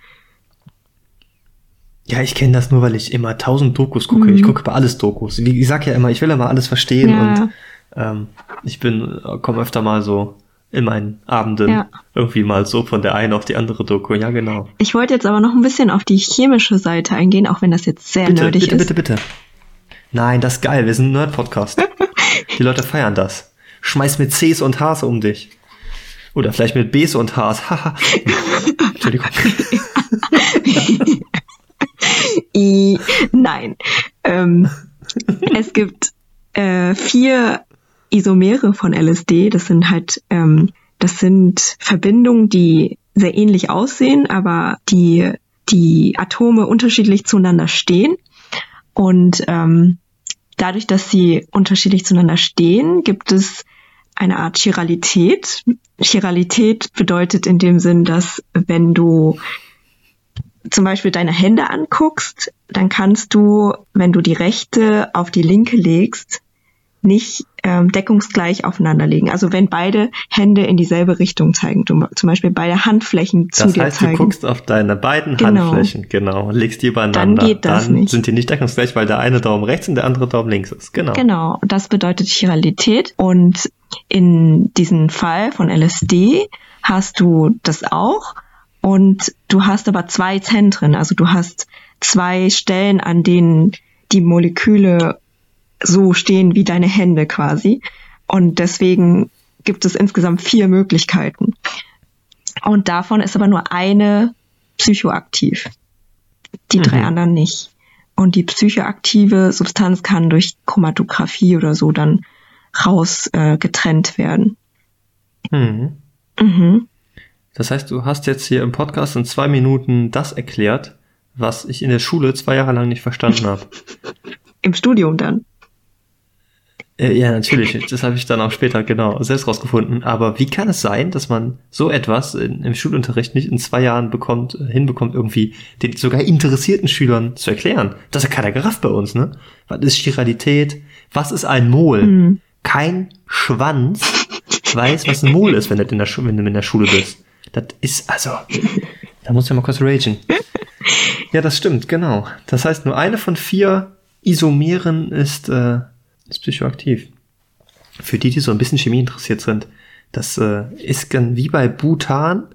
A: Ja, ich kenne das nur, weil ich immer tausend Dokus gucke. Mhm. Ich gucke über alles Dokus. Wie ich sag ja immer, ich will immer alles verstehen ja. und ähm, ich bin komme öfter mal so in meinen Abenden ja. irgendwie mal so von der einen auf die andere Doku. Ja, genau.
B: Ich wollte jetzt aber noch ein bisschen auf die chemische Seite eingehen, auch wenn das jetzt sehr
A: bitte,
B: nerdig
A: bitte,
B: ist.
A: Bitte, bitte, bitte. Nein, das ist geil. Wir sind ein Nerd-Podcast. die Leute feiern das. Schmeiß mit Cs und Hs um dich. Oder vielleicht mit Bs und Hs. Haha. Entschuldigung.
B: I, nein. Ähm, es gibt äh, vier Isomere von LSD. Das sind halt, ähm, das sind Verbindungen, die sehr ähnlich aussehen, aber die die Atome unterschiedlich zueinander stehen. Und ähm, dadurch, dass sie unterschiedlich zueinander stehen, gibt es eine Art Chiralität. Chiralität bedeutet in dem Sinn, dass wenn du zum Beispiel deine Hände anguckst, dann kannst du, wenn du die rechte auf die linke legst, nicht ähm, deckungsgleich aufeinander legen. Also wenn beide Hände in dieselbe Richtung zeigen, zum Beispiel beide Handflächen zu
A: das
B: dir
A: heißt,
B: zeigen.
A: du guckst auf deine beiden genau. Handflächen, genau, legst die übereinander.
B: Dann geht das
A: Dann
B: nicht.
A: sind die nicht deckungsgleich, weil der eine Daumen rechts und der andere Daumen links ist. Genau.
B: Genau, das bedeutet Chiralität. Und in diesem Fall von LSD hast du das auch. Und du hast aber zwei Zentren. Also du hast zwei Stellen, an denen die Moleküle so stehen wie deine Hände quasi. Und deswegen gibt es insgesamt vier Möglichkeiten. Und davon ist aber nur eine psychoaktiv. Die mhm. drei anderen nicht. Und die psychoaktive Substanz kann durch Chromatographie oder so dann raus äh, getrennt werden.
A: Mhm.
B: Mhm.
A: Das heißt, du hast jetzt hier im Podcast in zwei Minuten das erklärt, was ich in der Schule zwei Jahre lang nicht verstanden habe.
B: Im Studium dann.
A: Äh, ja, natürlich. Das habe ich dann auch später genau selbst rausgefunden. Aber wie kann es sein, dass man so etwas in, im Schulunterricht nicht in zwei Jahren bekommt, äh, hinbekommt, irgendwie den sogar interessierten Schülern zu erklären? Das ist ja keiner gerafft bei uns, ne? Was ist Chiralität? Was ist ein Mol? Mhm. Kein Schwanz weiß, was ein Mol ist, wenn du in der, Schu wenn du in der Schule bist. Das ist, also, da muss ja mal kurz ragen. Ja, das stimmt, genau. Das heißt, nur eine von vier Isomeren ist, äh, ist psychoaktiv. Für die, die so ein bisschen Chemie interessiert sind, das äh, ist dann wie bei Butan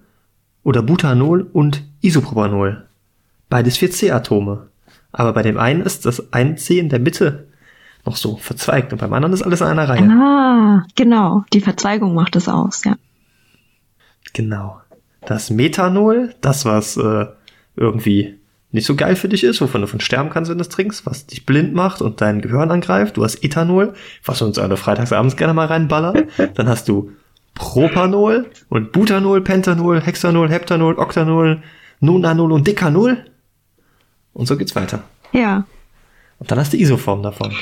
A: oder Butanol und Isopropanol. Beides vier C-Atome. Aber bei dem einen ist das ein C in der Mitte noch so verzweigt und beim anderen ist alles in einer Reihe.
B: Ah, genau. Die Verzweigung macht es aus, ja.
A: Genau. Das Methanol, das was äh, irgendwie nicht so geil für dich ist, wovon du von sterben kannst, wenn du es trinkst, was dich blind macht und dein Gehirn angreift. Du hast Ethanol, was uns alle freitagsabends gerne mal reinballern. Dann hast du Propanol und Butanol, Pentanol, Hexanol, Heptanol, Octanol, Nonanol und Decanol. Und so geht's weiter.
B: Ja.
A: Und dann hast du Isoform davon.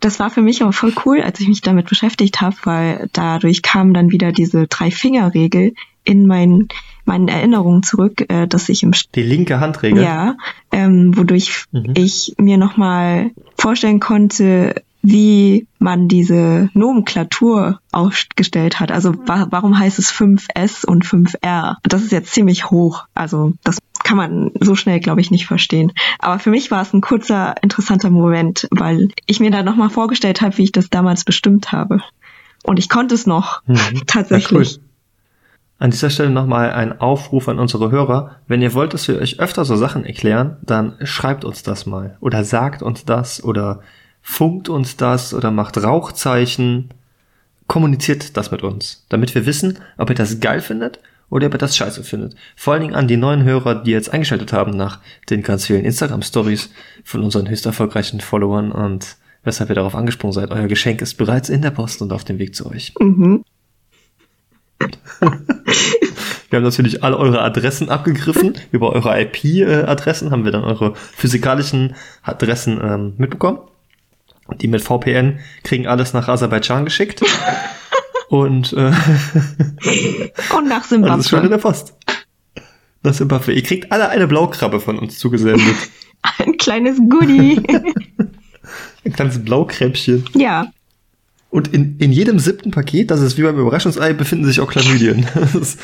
B: Das war für mich aber voll cool, als ich mich damit beschäftigt habe, weil dadurch kam dann wieder diese Drei-Finger-Regel in mein, meinen Erinnerungen zurück, äh, dass ich im
A: Die linke Handregel.
B: ja, ähm, wodurch
A: Mhm.
B: ich mir nochmal vorstellen konnte, wie man diese Nomenklatur aufgestellt hat. Also wa warum heißt es 5S und 5R? Das ist jetzt ziemlich hoch. Also das kann man so schnell, glaube ich, nicht verstehen. Aber für mich war es ein kurzer, interessanter Moment, weil ich mir da nochmal vorgestellt habe, wie ich das damals bestimmt habe. Und ich konnte es noch,
A: Mhm.
B: tatsächlich.
A: Ja, cool. An dieser Stelle nochmal ein Aufruf an unsere Hörer. Wenn ihr wollt, dass wir euch öfter so Sachen erklären, dann schreibt uns das mal. Oder sagt uns das oder funkt uns das oder macht Rauchzeichen. Kommuniziert das mit uns, damit wir wissen, ob ihr das geil findet oder ob ihr das scheiße findet. Vor allen Dingen an die neuen Hörer, die jetzt eingeschaltet haben nach den ganz vielen Instagram-Stories von unseren höchst erfolgreichen Followern und weshalb ihr darauf angesprungen seid. Euer Geschenk ist bereits in der Post und auf dem Weg zu euch.
B: Mhm.
A: Wir haben natürlich alle eure Adressen abgegriffen. Über eure IP-Adressen haben wir dann eure physikalischen Adressen ähm, mitbekommen. Die mit VPN kriegen alles nach Aserbaidschan geschickt. Und äh,
B: Und nach
A: das ist schon in
B: Simbabwe.
A: der Post. Das Simbabwe. Ihr kriegt alle eine Blaukrabbe von uns zugesendet.
B: Ein kleines Goodie.
A: Ein kleines Blaukräppchen.
B: ja.
A: Und in, in jedem siebten Paket, das ist wie beim Überraschungsei, befinden sich auch Chlamydien. Das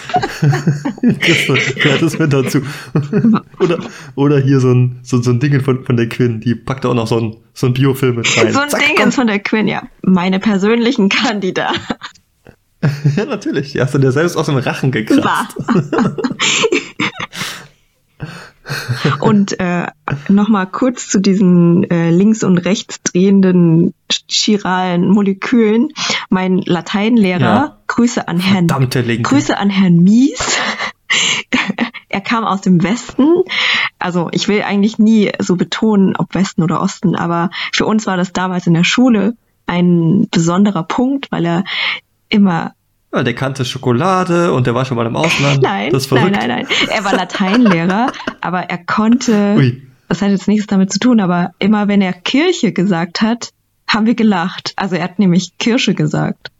A: kriegst du gratis mit dazu. Oder, oder hier so ein, so, so ein Ding von, von der Quinn, die packt auch noch so ein, so ein Biofilm mit rein.
B: So ein
A: Zack,
B: Ding
A: komm.
B: ist von der Quinn, ja. Meine persönlichen Kandidaten.
A: Ja, natürlich. Die hast du dir selbst aus dem Rachen gekratzt.
B: Und äh, nochmal kurz zu diesen äh, links und rechts drehenden chiralen Molekülen. Mein Lateinlehrer,
A: Ja.
B: Grüße an Herrn. Grüße an Herrn Mies. er kam aus dem Westen. Also ich will eigentlich nie so betonen, ob Westen oder Osten, aber für uns war das damals in der Schule ein besonderer Punkt, weil er immer
A: Ja, der kannte Schokolade und der war schon mal im Ausland.
B: Nein,
A: das ist
B: nein,
A: verrückt.
B: nein, nein. Er war Lateinlehrer, aber er konnte,
A: Ui.
B: das hat jetzt nichts damit zu tun, aber immer wenn er Kirche gesagt hat, haben wir gelacht. Also er hat nämlich Kirsche gesagt.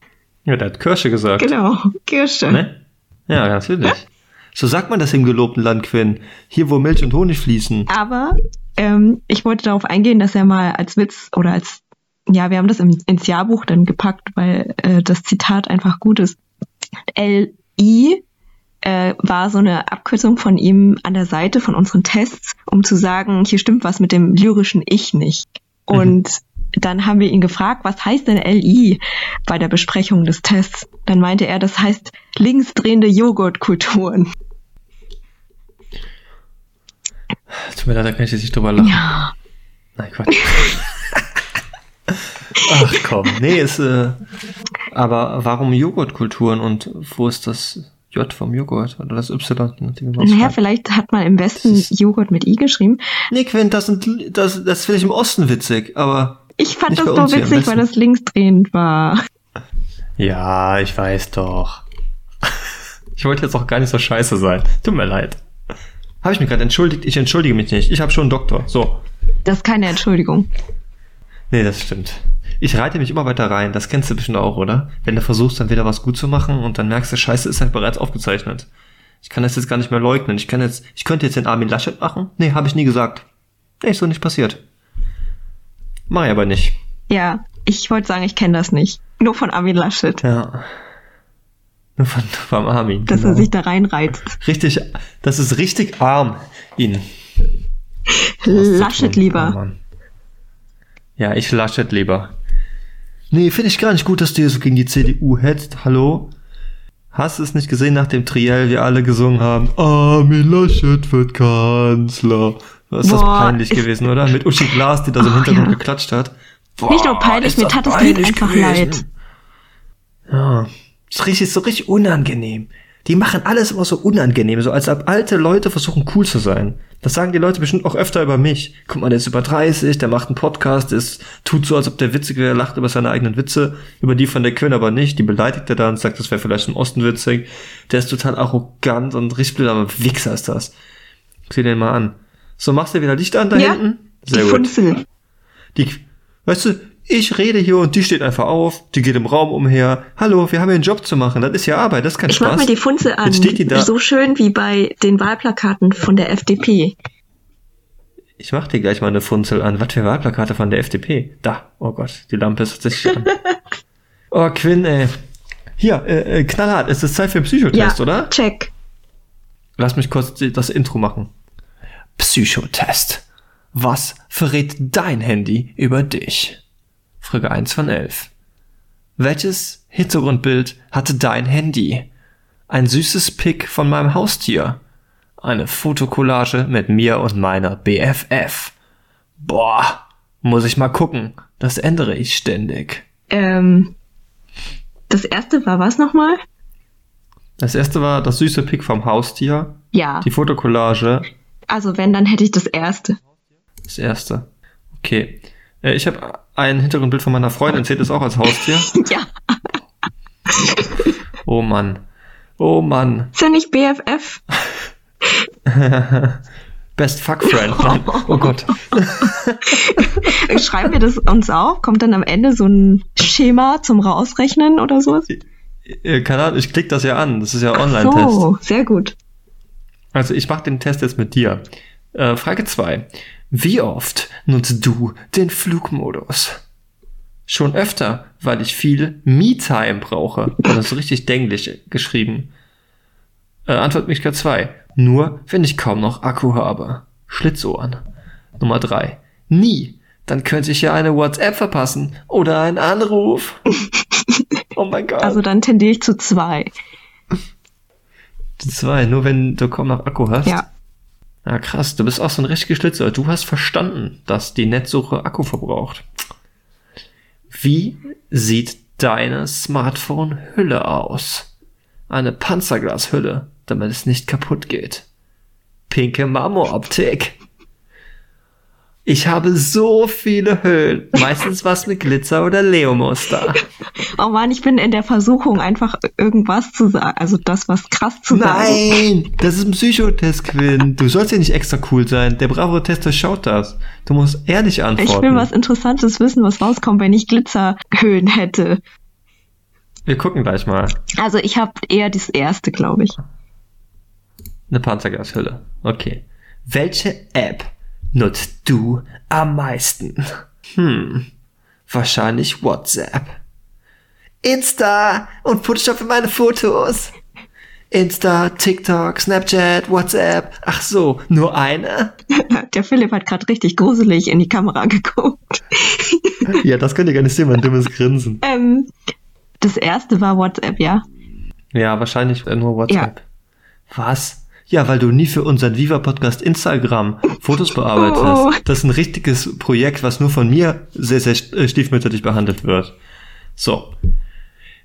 A: Ja, der hat Kirsche gesagt.
B: Genau, Kirsche.
A: Ne? Ja, natürlich. So sagt man das im gelobten Land, Quinn. Hier, wo Milch und Honig fließen.
B: Aber ähm, ich wollte darauf eingehen, dass er mal als Witz oder als, ja, wir haben das im, ins Jahrbuch dann gepackt, weil äh, das Zitat einfach gut ist. L-I äh, war so eine Abkürzung von ihm an der Seite von unseren Tests, um zu sagen, hier stimmt was mit dem lyrischen Ich nicht. Und dann haben wir ihn gefragt, was heißt denn LI bei der Besprechung des Tests? Dann meinte er, das heißt linksdrehende Joghurtkulturen.
A: Tut mir leid, da kann ich jetzt nicht drüber lachen.
B: Ja.
A: Nein, Quatsch. Ach komm, nee, ist, äh, aber warum Joghurtkulturen und wo ist das J vom Joghurt oder das Y?
B: Naja, vielleicht hat man im Westen Joghurt mit I geschrieben.
A: Nee, Quinn, das, sind, das, das finde ich im Osten witzig, aber
B: Ich fand
A: Nicht
B: das
A: im
B: witzig, weil das linksdrehend war.
A: ja, ich weiß doch. Ich wollte jetzt auch gar nicht so scheiße sein. Tut mir leid. Habe ich mich gerade entschuldigt? Ich entschuldige mich nicht. Ich habe schon einen Doktor. So.
B: Das ist keine Entschuldigung.
A: Nee, das stimmt. Ich reite mich immer weiter rein. Das kennst du bestimmt auch, oder? Wenn du versuchst, dann wieder was gut zu machen und dann merkst du, Scheiße ist halt bereits aufgezeichnet. Ich kann das jetzt gar nicht mehr leugnen. Ich kann jetzt, ich könnte jetzt den Armin Laschet machen. Nee, habe ich nie gesagt. Nee, ist so nicht passiert. Mach ich aber nicht.
B: Ja, ich wollte sagen, ich kenne das nicht. Nur von Armin Laschet,
A: Ja. Nur von, vom Armin.
B: dass
A: genau.
B: er sich da reinreizt.
A: Richtig, das ist richtig arm, ihn.
B: Laschet lieber.
A: Oh ja, ich Laschet lieber. Nee, finde ich gar nicht gut, dass du hier so gegen die CDU hetzt. Hallo? Hast du es nicht gesehen nach dem Triell, wir alle gesungen haben? Armin Laschet wird Kanzler. Ist das
B: Boah,
A: peinlich gewesen, oder? Mit Uschi Glas, die da so im Hintergrund
B: ja.
A: geklatscht hat.
B: Nicht nur peinlich, mir
A: das
B: tat das Lied einfach leid.
A: Ja, ist richtig, so richtig unangenehm. Die machen alles immer so unangenehm, so als ob alte Leute versuchen cool zu sein. Das sagen die Leute bestimmt auch öfter über mich. Guck mal, der ist über 30, der macht einen Podcast, ist, tut so, als ob der witzig wäre, lacht über seine eigenen Witze, über die von der Quinn aber nicht, die beleidigt er dann, sagt, das wäre vielleicht im Osten witzig. Der ist total arrogant und richtig blöd, aber Wichser ist das. Sieh den mal an. So, machst du wieder Licht an da
B: Ja,
A: hinten?
B: die Funzel.
A: Die, weißt du, ich rede hier und die steht einfach auf, die geht im Raum umher. Hallo, wir haben hier einen Job zu machen. Das ist ja Arbeit, das ist kein
B: Ich mach
A: Spaß.
B: mal die Funzel an.
A: Jetzt steht die da.
B: So schön wie bei den Wahlplakaten von der FDP.
A: Ich mach dir gleich mal eine Funzel an. Was für Wahlplakate von der FDP? Da. Oh Gott, die Lampe ist tatsächlich an. oh, Quinn, ey. Hier, äh, äh, knallhart. Es ist Zeit für den Psychotest,
B: ja,
A: oder?
B: check.
A: Lass mich kurz das Intro machen. Psychotest. Was verrät dein Handy über dich? Frage 1 von 11. Welches Hintergrundbild hatte dein Handy? Ein süßes Pick von meinem Haustier. Eine Fotokollage mit mir und meiner BFF. Boah, muss ich mal gucken. Das ändere ich ständig.
B: Ähm, das erste war was nochmal?
A: Das erste war das süße Pick vom Haustier.
B: Ja.
A: Die Fotokollage
B: Also wenn, dann hätte ich das erste.
A: Das erste. Okay. Äh, Ich habe ein Hintergrundbild von meiner Freundin. Zählt das auch als Haustier?
B: Ja.
A: Oh Mann. Oh Mann.
B: Ist ja nicht BFF.
A: Best Fuck Friend. Nein. Oh Gott.
B: Schreiben wir das uns auf? Kommt dann am Ende so ein Schema zum Rausrechnen oder sowas?
A: Äh, Keine Ahnung, ich klicke das ja an. Das ist ja Online-Test.
B: So, sehr gut.
A: Also ich mache den Test jetzt mit dir. Äh, Frage 2. Wie oft nutzt du den Flugmodus? Schon öfter, weil ich viel Me-Time brauche. Das ist richtig dänglich geschrieben. Äh, Antwortmöglichkeit 2. Nur, wenn ich kaum noch Akku habe. Schlitzohren. Nummer 3. Nie. Dann könnte ich ja eine WhatsApp verpassen oder einen Anruf. oh mein Gott.
B: Also dann tendiere ich zu zwei.
A: Die zwei, nur wenn du kaum noch Akku hast.
B: Ja.
A: Ja, krass, du bist auch so ein richtiger Schlitzer. Du hast verstanden, dass die Netzsuche Akku verbraucht. Wie sieht deine Smartphone-Hülle aus? Eine Panzerglashülle, damit es nicht kaputt geht. Pinke Marmoroptik. Ich habe so viele Hüllen. Meistens was mit Glitzer oder Leo-Muster.
B: Oh Mann, ich bin in der Versuchung, einfach irgendwas zu sagen. Also das, was krass zu sagen.
A: Nein, das ist ein Psychotest, Quinn. Du sollst ja nicht extra cool sein. Der brave Tester schaut das. Du musst ehrlich antworten.
B: Ich will was Interessantes wissen, was rauskommt, wenn ich Glitzerhöhen hätte.
A: Wir gucken gleich mal.
B: Also ich habe eher das erste, glaube ich.
A: Eine Panzerglashülle. Okay. Welche App nutzt du am meisten? Hm. Wahrscheinlich WhatsApp. Insta und Photoshop für meine Fotos. Insta, TikTok, Snapchat, WhatsApp. Ach so, nur eine?
B: Der Philipp hat gerade richtig gruselig in die Kamera geguckt.
A: Ja, das könnt ihr gar nicht sehen, mein dummes Grinsen.
B: Ähm, das erste war WhatsApp, ja.
A: Ja, wahrscheinlich äh, nur WhatsApp. Was? Ja, weil du nie für unseren Viva-Podcast Instagram Fotos bearbeitest.
B: Oh.
A: Das ist ein richtiges Projekt, was nur von mir sehr, sehr äh, stiefmütterlich behandelt wird. So.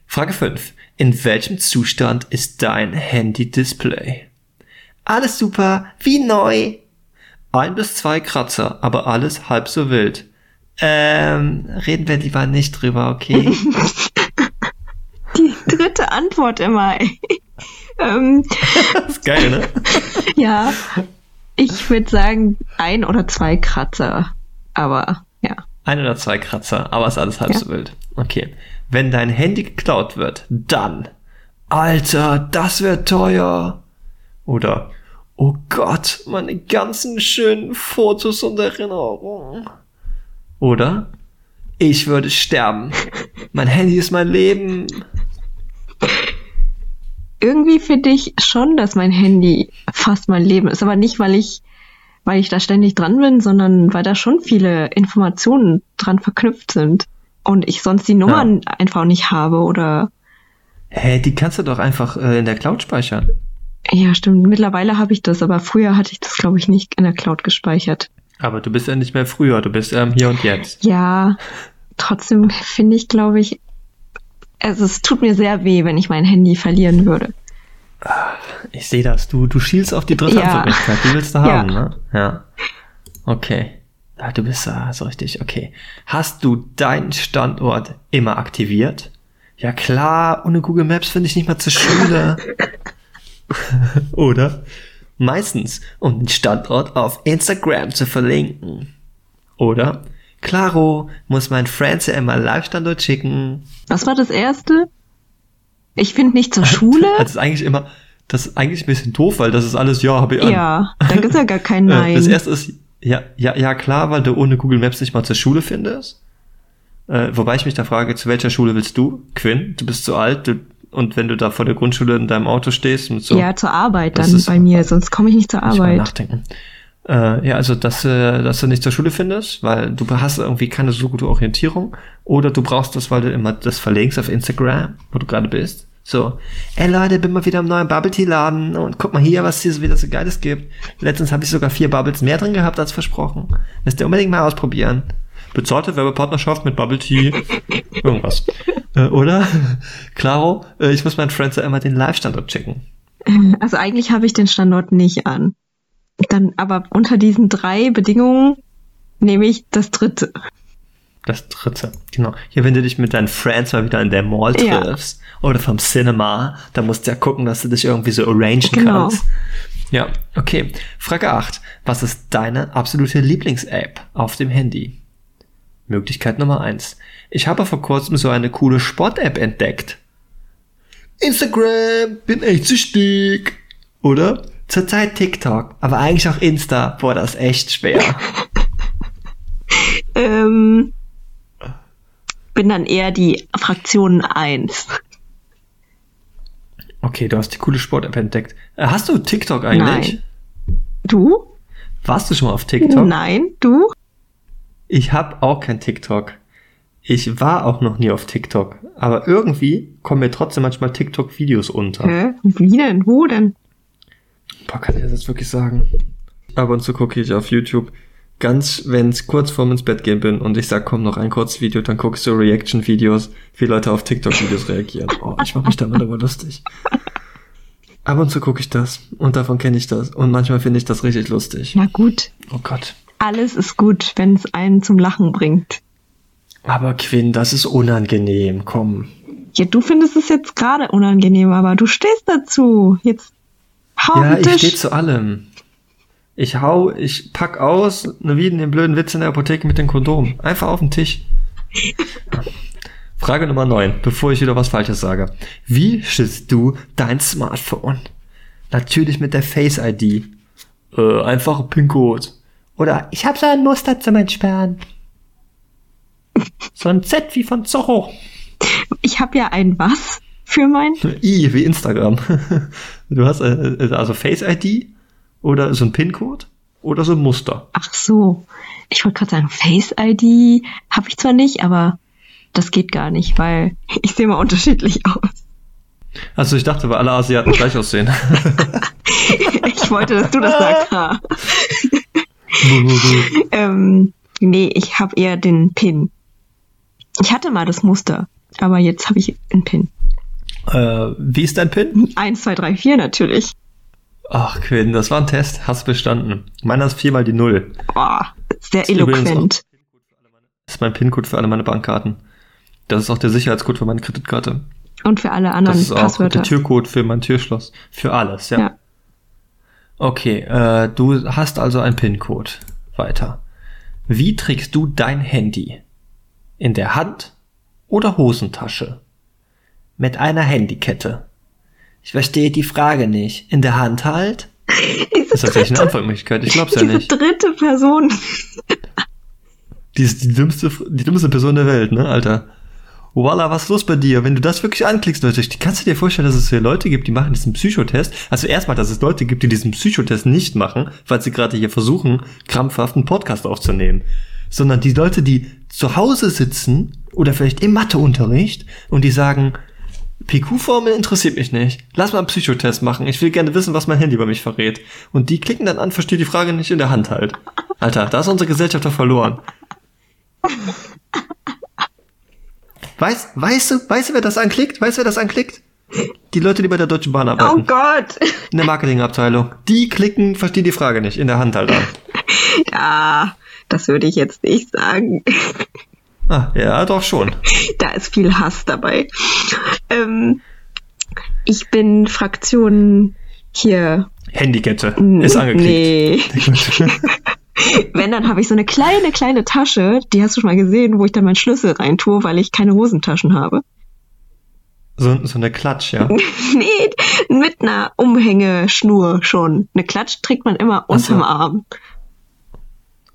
A: Frage 5. In welchem Zustand ist dein Handy-Display? Alles super, wie neu. Ein bis zwei Kratzer, aber alles halb so wild. Ähm, reden wir lieber nicht drüber, okay?
B: Die dritte Antwort immer. ey. Ähm,
A: Das ist geil, ne?
B: ja, ich würde sagen ein oder zwei Kratzer. Aber ja.
A: Ein oder zwei Kratzer, aber ist alles halb
B: Ja.
A: so wild. Okay. Wenn dein Handy geklaut wird, dann. Alter, das wird teuer. Oder, oh Gott, meine ganzen schönen Fotos und Erinnerungen. Oder, ich würde sterben. Mein Handy ist mein Leben.
B: Irgendwie finde ich schon, dass mein Handy fast mein Leben ist. Aber nicht, weil ich, weil ich da ständig dran bin, sondern weil da schon viele Informationen dran verknüpft sind. Und ich sonst die Nummern einfach nicht habe oder
A: Hä, die kannst du doch einfach äh, in der Cloud speichern.
B: ja, stimmt. Mittlerweile habe ich das, aber früher hatte ich das, glaube ich, nicht in der Cloud gespeichert.
A: Aber du bist ja nicht mehr früher, du bist ähm, hier und jetzt.
B: Ja, trotzdem finde ich, glaube ich, also es tut mir sehr weh, wenn ich mein Handy verlieren würde.
A: Ich sehe das. Du, du schielst auf die dritte
B: Ja.
A: Antwortmöglichkeit. Die willst du
B: Ja.
A: haben, ne? Ja. Okay. Ja, du bist da so richtig. Okay. Hast du deinen Standort immer aktiviert? Ja klar, ohne Google Maps finde ich nicht mal zur Schule. Oder? Meistens, um den Standort auf Instagram zu verlinken. Oder? Klaro, muss mein Friends ja immer Live-Standort schicken.
B: Was war das erste? Ich finde nicht zur Schule.
A: Das ist eigentlich immer, das ist eigentlich ein bisschen doof, weil das ist alles, ja, habe ich an.
B: ja, da gibt's ja gar kein
A: Äh,
B: Nein.
A: Das erste ist, ja, ja, ja klar, weil du ohne Google Maps nicht mal zur Schule findest. Äh, wobei ich mich da frage, zu welcher Schule willst du? Quinn, du bist zu alt, du, und wenn du da vor der Grundschule in deinem Auto stehst und so.
B: ja, zur Arbeit dann
A: ist-
B: bei mir, sonst komme ich nicht zur Arbeit.
A: nachdenken. Äh, ja, also dass, äh, dass du nicht zur Schule findest, weil du hast irgendwie keine so gute Orientierung. Oder du brauchst das, weil du immer das verlinkst auf Instagram, wo du gerade bist. So, ey Leute, bin mal wieder im neuen Bubble Tea Laden und guck mal hier, was hier so wieder so Geiles gibt. Letztens habe ich sogar vier Bubbles mehr drin gehabt als versprochen. Müsst ihr unbedingt mal ausprobieren. Bezahlte Werbepartnerschaft mit Bubble Tea. Irgendwas. äh, oder? Claro, äh, ich muss meinen Friends ja immer den Live-Standort checken.
B: Also eigentlich habe ich den Standort nicht an. Dann, aber unter diesen drei Bedingungen nehme ich das dritte.
A: Das dritte, genau. Hier, wenn du dich mit deinen Friends mal wieder in der Mall
B: Ja.
A: triffst oder vom Cinema, da musst du ja gucken, dass du dich irgendwie so arrangen
B: Genau.
A: kannst. Ja, okay. Frage 8. Was ist deine absolute Lieblings-App auf dem Handy? Möglichkeit Nummer 1. Ich habe vor kurzem so eine coole Sport-App entdeckt. Instagram, bin echt süchtig. Oder? Zurzeit TikTok, aber eigentlich auch Insta. Boah, das ist echt schwer.
B: Ähm, bin dann eher die Fraktion 1.
A: Okay, du hast die coole Sport-App entdeckt. Äh, Hast du TikTok eigentlich?
B: Du?
A: Warst du schon mal auf TikTok?
B: Nein, du?
A: Ich habe auch kein TikTok. Ich war auch noch nie auf TikTok. Aber irgendwie kommen mir trotzdem manchmal TikTok-Videos unter.
B: Hä? Wie denn? Wo denn?
A: Boah, kann ich das jetzt wirklich sagen? Ab und zu gucke ich auf YouTube. Ganz, wenn es kurz vorm ins Bett gehen bin und ich sag, komm, noch ein kurzes Video, dann guckst du Reaction-Videos, wie Leute auf TikTok-Videos reagieren. Oh, ich mach mich da mal darüber lustig. Ab und zu gucke ich das und davon kenne ich das. Und manchmal finde ich das richtig lustig.
B: Na gut,
A: Oh Gott.
B: alles ist gut, wenn es einen zum Lachen bringt.
A: Aber Quinn, das ist unangenehm. Komm.
B: Ja, du findest es jetzt gerade unangenehm, aber du stehst dazu. Jetzt hau
A: Ja, ich stehe zu allem. Ich hau, ich pack aus, ne, wie in den blöden Witz in der Apotheke mit dem Kondom. Einfach auf den Tisch. Frage Nummer 9, bevor ich wieder was Falsches sage. Wie schützt du dein Smartphone? Natürlich mit der Face ID. Äh, einfach PIN-Code. Oder ich habe so ein Muster zum Entsperren. So ein Z wie von Zorro.
B: Ich habe ja ein was für mein.
A: I wie Instagram. Du hast äh, also Face ID oder so ein PIN-Code oder so ein Muster.
B: Ach so. Ich wollte gerade sagen, Face ID habe ich zwar nicht, aber das geht gar nicht, weil ich sehe mal unterschiedlich aus.
A: Also ich dachte, weil alle Asiaten gleich aussehen.
B: Ich wollte, dass du das sagst. Ha. ähm, nee, ich habe eher den Pin. Ich hatte mal das Muster, aber jetzt habe ich einen Pin.
A: Äh, wie ist dein PIN?
B: 1, 2, 3, 4 natürlich.
A: Ach, Quinn, das war ein Test. Hast bestanden. Meiner ist viermal die Null.
B: Boah, sehr
A: ist
B: eloquent.
A: Das ist mein PIN-Code für alle meine Bankkarten. Das ist auch der Sicherheitscode für meine Kreditkarte.
B: Und für alle
A: Das
B: anderen
A: ist auch
B: Passwörter.
A: der Türcode für mein Türschloss. Für alles, ja.
B: Ja.
A: Okay, äh, du hast also einen PIN-Code. Weiter. Wie trägst du dein Handy? In der Hand oder Hosentasche? Mit einer Handykette. Ich verstehe die Frage nicht. In der Hand halt?
B: Diese
A: Ist tatsächlich eine Antwortmöglichkeit? Ich glaub's ja
B: Diese
A: nicht.
B: dritte Person.
A: Die ist die dümmste, die dümmste Person der Welt, ne, Alter? Voila, was ist los bei dir? Wenn du das wirklich anklickst, Leute, kannst du dir vorstellen, dass es hier Leute gibt, die machen diesen Psychotest? Also erstmal, dass es Leute gibt, die diesen Psychotest nicht machen, weil sie gerade hier versuchen, krampfhaft einen Podcast aufzunehmen. Sondern die Leute, die zu Hause sitzen oder vielleicht im Matheunterricht und die sagen, PQ-Formel interessiert mich nicht. Lass mal einen Psychotest machen. Ich will gerne wissen, was mein Handy über mich verrät. Und die klicken dann an, versteht die Frage nicht in der Hand halt. Alter, da ist unsere Gesellschaft doch verloren. Weißt, weißt du, weißt du, wer das anklickt? Weißt du, wer das anklickt? Die Leute, die bei der Deutschen Bahn
B: Oh
A: arbeiten,
B: Gott.
A: in der Marketingabteilung, die klicken, verstehen die Frage nicht, in der Hand halt an.
B: Ja, das würde ich jetzt nicht sagen.
A: Ah, ja, doch schon.
B: Da ist viel Hass dabei. Ähm, ich bin Fraktion hier.
A: Handykette ist angeklickt.
B: Nee. Wenn, dann habe ich so eine kleine, kleine Tasche, die hast du schon mal gesehen, wo ich dann meinen Schlüssel reintue, weil ich keine Hosentaschen habe.
A: So, so eine Klatsch, ja.
B: nee, mit einer Umhängeschnur schon. Eine Klatsch trägt man immer
A: so.
B: unterm Arm.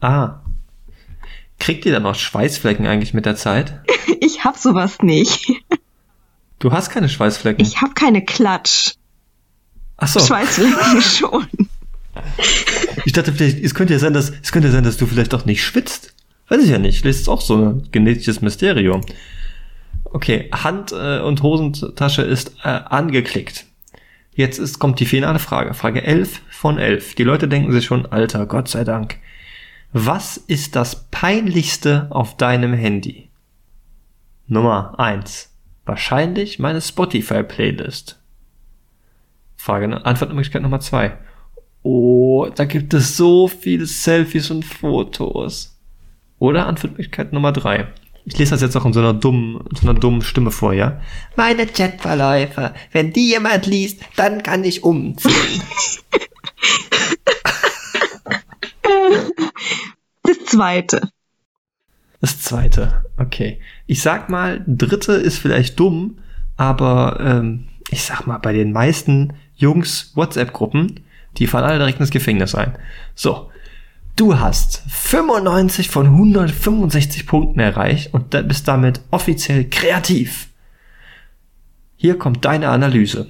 A: Ah. Kriegt ihr dann noch Schweißflecken eigentlich mit der Zeit?
B: Ich hab sowas nicht.
A: Du hast keine Schweißflecken.
B: Ich hab keine Klatsch.
A: Ach so.
B: Schweißflecken schon.
A: Ich dachte vielleicht, es könnte ja sein, dass, es könnte ja sein, dass du vielleicht auch nicht schwitzt. Weiß ich ja nicht. Das ist auch so ein genetisches Mysterium. Okay, Hand äh, und Hosentasche ist äh, angeklickt. Jetzt ist, kommt die finale Frage. Frage 11 von 11. Die Leute denken sich schon, Alter, Gott sei Dank. Was ist das peinlichste auf deinem Handy? Nummer 1. Wahrscheinlich meine Spotify-Playlist. Frage, Antwortmöglichkeit Nummer 2. Oh, da gibt es so viele Selfies und Fotos. Oder Antwortmöglichkeit Nummer 3. Ich lese das jetzt auch in so einer dummen, so einer dummen Stimme vor, ja? Meine Chatverläufe. Wenn die jemand liest, dann kann ich umziehen.
B: Das zweite.
A: Das zweite, okay. Ich sag mal, dritte ist vielleicht dumm, aber ähm, ich sag mal, bei den meisten Jungs WhatsApp-Gruppen, die fallen alle direkt ins Gefängnis ein. So, du hast 95 von 165 Punkten erreicht und bist damit offiziell kreativ. Hier kommt deine Analyse.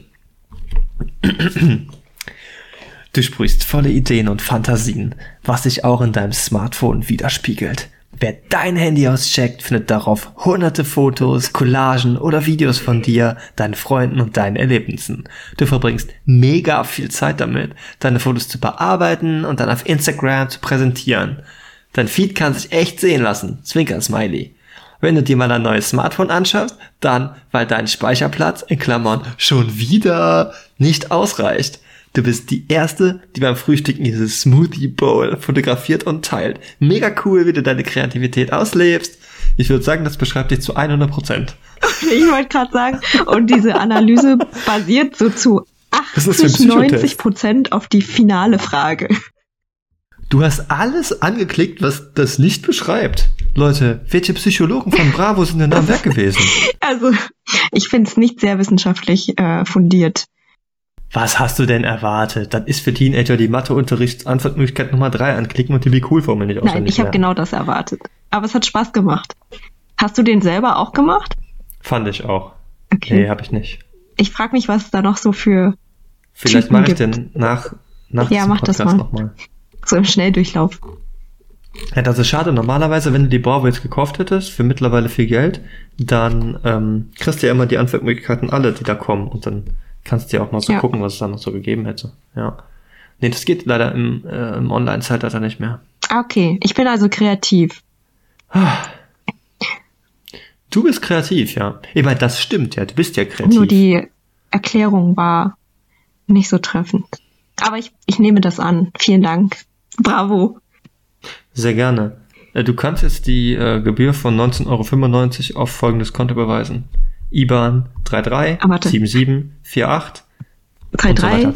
A: Du sprichst volle Ideen und Fantasien, was sich auch in deinem Smartphone widerspiegelt. Wer dein Handy auscheckt, findet darauf hunderte Fotos, Collagen oder Videos von dir, deinen Freunden und deinen Erlebnissen. Du verbringst mega viel Zeit damit, deine Fotos zu bearbeiten und dann auf Instagram zu präsentieren. Dein Feed kann sich echt sehen lassen. Zwinker Smiley. Wenn du dir mal ein neues Smartphone anschaffst, dann, weil dein Speicherplatz in Klammern schon wieder nicht ausreicht. Du bist die erste, die beim Frühstücken dieses Smoothie Bowl fotografiert und teilt. Mega cool, wie du deine Kreativität auslebst. Ich würde sagen, das beschreibt dich zu 100 Prozent.
B: Ich wollte gerade sagen, und diese Analyse basiert so zu
A: Was ist das für ein
B: 80, 90
A: Psychotest?
B: Prozent auf die finale Frage.
A: Du hast alles angeklickt, was das nicht beschreibt. Leute, welche Psychologen von Bravo sind denn am Werk gewesen?
B: Also, ich finde es nicht sehr wissenschaftlich äh, fundiert.
A: Was hast du denn erwartet? Das ist für Teenager die Mathe-Unterrichtsantwortmöglichkeit Nummer drei anklicken und die Be cool Formel nicht
B: Nein,
A: auswendig
B: ich habe genau das erwartet. Aber es hat Spaß gemacht. Hast du den selber auch gemacht?
A: Fand ich auch.
B: Okay.
A: Nee, habe ich nicht.
B: Ich frage mich, was es da noch so für
A: Vielleicht mache ich den nach, nach
B: Ja, mach das mal.
A: nochmal.
B: so im Schnelldurchlauf.
A: Ja, das ist schade. Normalerweise, wenn du die jetzt gekauft hättest, für mittlerweile viel Geld, dann ähm, kriegst du ja immer die Antwortmöglichkeiten alle, die da kommen. Und dann kannst du ja auch mal so
B: Ja.
A: gucken, was es da noch so gegeben hätte. Ja. Nee, das geht leider im, äh, im Online-Zeitalter nicht mehr.
B: Okay, ich bin also kreativ.
A: Du bist kreativ, ja. Ich meine, das stimmt ja. Du bist ja kreativ.
B: Nur die Erklärung war nicht so treffend. Aber ich, ich nehme das an. Vielen Dank. Bravo.
A: Sehr gerne. Äh, Du kannst jetzt die äh, Gebühr von 19,95 Euro auf folgendes Konto überweisen. IBAN 33
B: Ah, warte.
A: 7748 und so
B: 3-3.
A: weiter.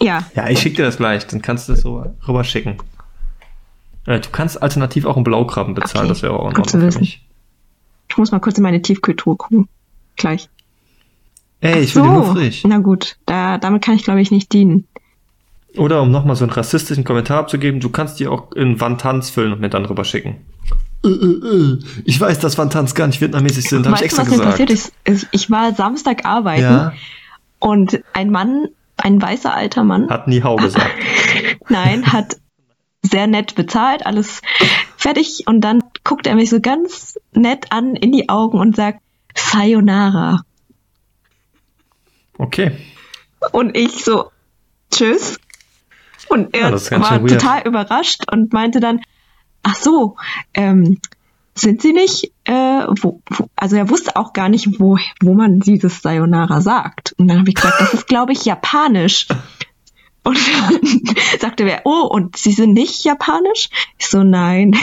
B: ja,
A: Ja, ich schicke dir das gleich, dann kannst du das so rüber schicken. Äh, du kannst alternativ auch einen Blaukrabben bezahlen,
B: Okay,
A: das wäre auch in
B: zu
A: Ordnung für
B: wissen. ich muss mal kurz in meine Tiefkühltruhe gucken. Gleich.
A: Ey, ich will die nur frisch.
B: Na gut, da, damit kann ich glaube ich nicht dienen.
A: Oder um nochmal so einen rassistischen Kommentar abzugeben, du kannst die auch in Wantans füllen und mir dann rüber schicken. Ich weiß, dass Wantans gar nicht vietnamesisch sind, habe ich extra
B: was mir
A: gesagt.
B: passiert ist? Ich, ich war Samstag arbeiten
A: Ja,
B: und ein Mann, ein weißer alter Mann,
A: hat nie Hau gesagt.
B: nein, hat sehr nett bezahlt, alles fertig und dann guckt er mich so ganz nett an in die Augen und sagt Sayonara.
A: Okay.
B: Und ich so, tschüss. Und er
A: Ja, ist
B: war total überrascht und meinte dann, ach so, ähm, sind sie nicht, äh, wo, wo, also er wusste auch gar nicht, wo, wo man dieses Sayonara sagt. Und dann habe ich gesagt, das ist, glaube ich, japanisch. Und dann sagte wer, oh, und Sie sind nicht japanisch? Ich so, nein.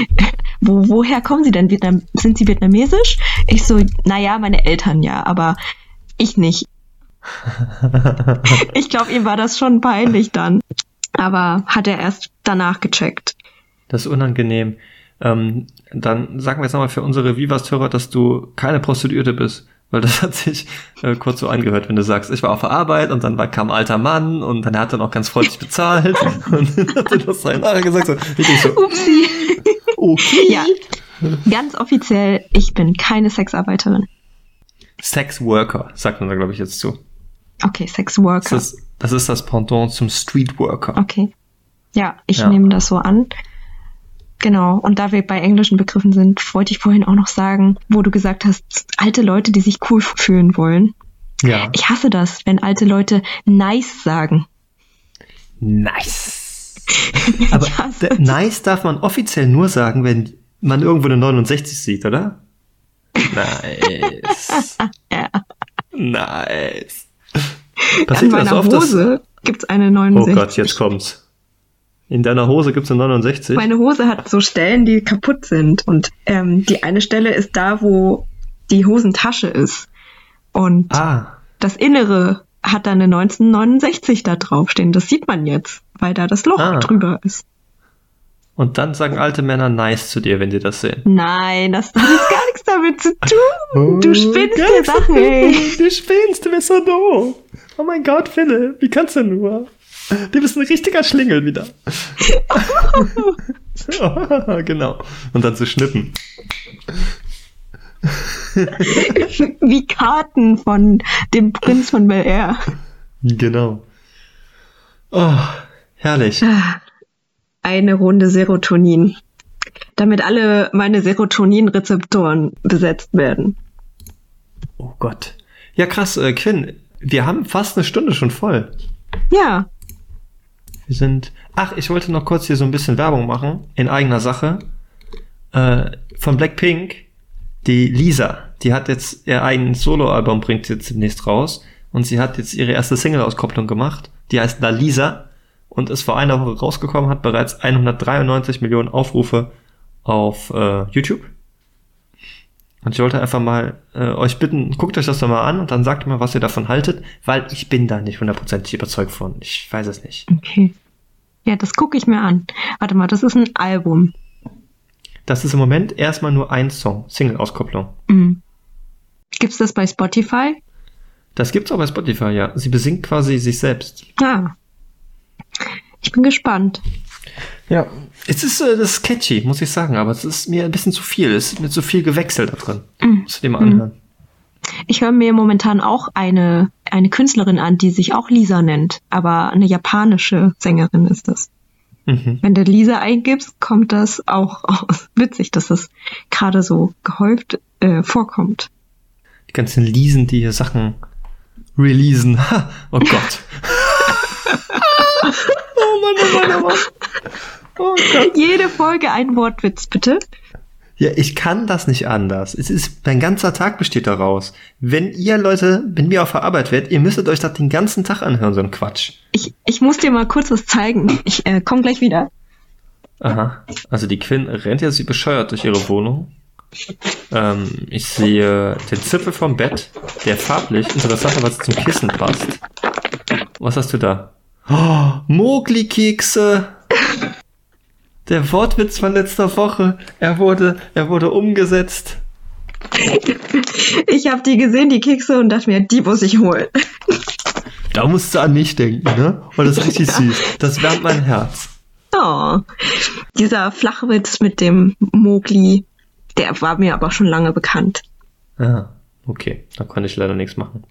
B: Wo, woher kommen Sie denn? Vietnam, sind Sie vietnamesisch? Ich so, naja, meine Eltern ja, aber ich nicht. ich glaube, ihm war das schon peinlich dann. Aber hat er erst danach gecheckt.
A: Das ist unangenehm. Ähm, dann sagen wir jetzt nochmal für unsere Vivas-Hörer, dass du keine Prostituierte bist. Weil das hat sich äh, kurz so angehört, wenn du sagst, ich war auf der Arbeit und dann war, kam ein alter Mann und dann hat er noch ganz freundlich bezahlt und dann hat er das nachher gesagt. So, ich so, Upsi.
B: Okay. Ja, ganz offiziell, ich bin keine Sexarbeiterin.
A: Sexworker, sagt man da, glaube ich, jetzt zu.
B: Okay, Sexworker.
A: Das ist, das ist das Pendant zum Streetworker.
B: Okay. Ja, ich ja. nehme das so an. Genau, und da wir bei englischen Begriffen sind, wollte ich vorhin auch noch sagen, wo du gesagt hast, alte Leute, die sich cool fühlen wollen. Ja. Ich hasse das, wenn alte Leute nice sagen.
A: Nice. Aber nice darf man offiziell nur sagen, wenn man irgendwo eine 69 sieht, oder? Nice. ja. Nice.
B: Passiert In meiner Hose gibt es eine 69.
A: Oh Gott, jetzt kommt's. In deiner Hose gibt's eine 69?
B: Meine Hose hat so Stellen, die kaputt sind. Und ähm, die eine Stelle ist da, wo die Hosentasche ist. Und ah. das Innere hat da eine 1969 da draufstehen. Das sieht man jetzt, weil da das Loch ah. drüber ist.
A: Und dann sagen alte Männer nice zu dir, wenn sie das sehen.
B: Nein, das hat gar nichts damit zu tun. Du oh, spinnst dir Sachen, ey.
A: Du spinnst, du bist so doof. Oh mein Gott, Philipp, wie kannst du nur? Du bist ein richtiger Schlingel wieder. genau. Und dann zu schnippen.
B: Wie Karten von dem Prinz von Bel Air.
A: Genau. Oh, herrlich.
B: Eine Runde Serotonin. Damit alle meine Serotonin-Rezeptoren besetzt werden.
A: Oh Gott. Ja, krass, äh, Quinn, wir haben fast eine Stunde schon voll.
B: Ja.
A: Wir sind. Ach, ich wollte noch kurz hier so ein bisschen Werbung machen in eigener Sache. Äh, von Blackpink, die Lisa, die hat jetzt ihr eigenes Soloalbum, bringt jetzt demnächst raus. Und sie hat jetzt ihre erste Single-Auskopplung gemacht. Die heißt La Lisa und ist vor einer Woche rausgekommen, hat bereits 193 Millionen Aufrufe auf äh, YouTube. Und ich wollte einfach mal äh, euch bitten, guckt euch das doch mal an und dann sagt mal, was ihr davon haltet, weil ich bin da nicht hundertprozentig überzeugt von. Ich weiß es nicht.
B: Okay. Ja, das gucke ich mir an. Warte mal, das ist ein Album.
A: Das ist im Moment erstmal nur ein Song, Single-Auskopplung.
B: Mhm. Gibt's das bei Spotify?
A: Das gibt's auch bei Spotify, ja. Sie besingt quasi sich selbst.
B: Ah. Ich bin gespannt.
A: Ja, es ist, äh, das ist catchy, muss ich sagen, aber es ist mir ein bisschen zu viel. Es ist mir zu viel Gewechsel da drin. Mm. Muss ich dir mal anhören.
B: Ich höre mir momentan auch eine, eine Künstlerin an, die sich auch Lisa nennt, aber eine japanische Sängerin ist das. Mhm. Wenn du Lisa eingibst, kommt das auch aus. Witzig, dass das gerade so gehäuft äh, vorkommt.
A: Die ganzen Lisen, die hier Sachen releasen. oh Gott.
B: oh Mann, oh Mann, oh Mann. Oh Jede Folge ein Wortwitz, bitte.
A: Ja, ich kann das nicht anders. Es ist, mein ganzer Tag besteht daraus. Wenn ihr Leute, wenn wir auf der Arbeit werdet, ihr müsstet euch das den ganzen Tag anhören, so ein Quatsch.
B: Ich, ich muss dir mal kurz was zeigen. Ich äh, komm gleich wieder.
A: Aha. Also die Quinn rennt ja sie bescheuert durch ihre Wohnung. Ähm, ich sehe den Zipfel vom Bett, der farblich interessanterweise zum Kissen passt. Was hast du da? Oh, Mogli-Kekse! Der Wortwitz von letzter Woche, er wurde, er wurde umgesetzt.
B: Ich habe die gesehen, die Kekse, und dachte mir, die muss ich holen.
A: Da musst du an mich denken, ne? Weil das ist richtig süß. Das wärmt mein Herz.
B: Oh, dieser Flachwitz mit dem Mogli, der war mir aber schon lange bekannt.
A: Ah, okay. Da konnte ich leider nichts machen.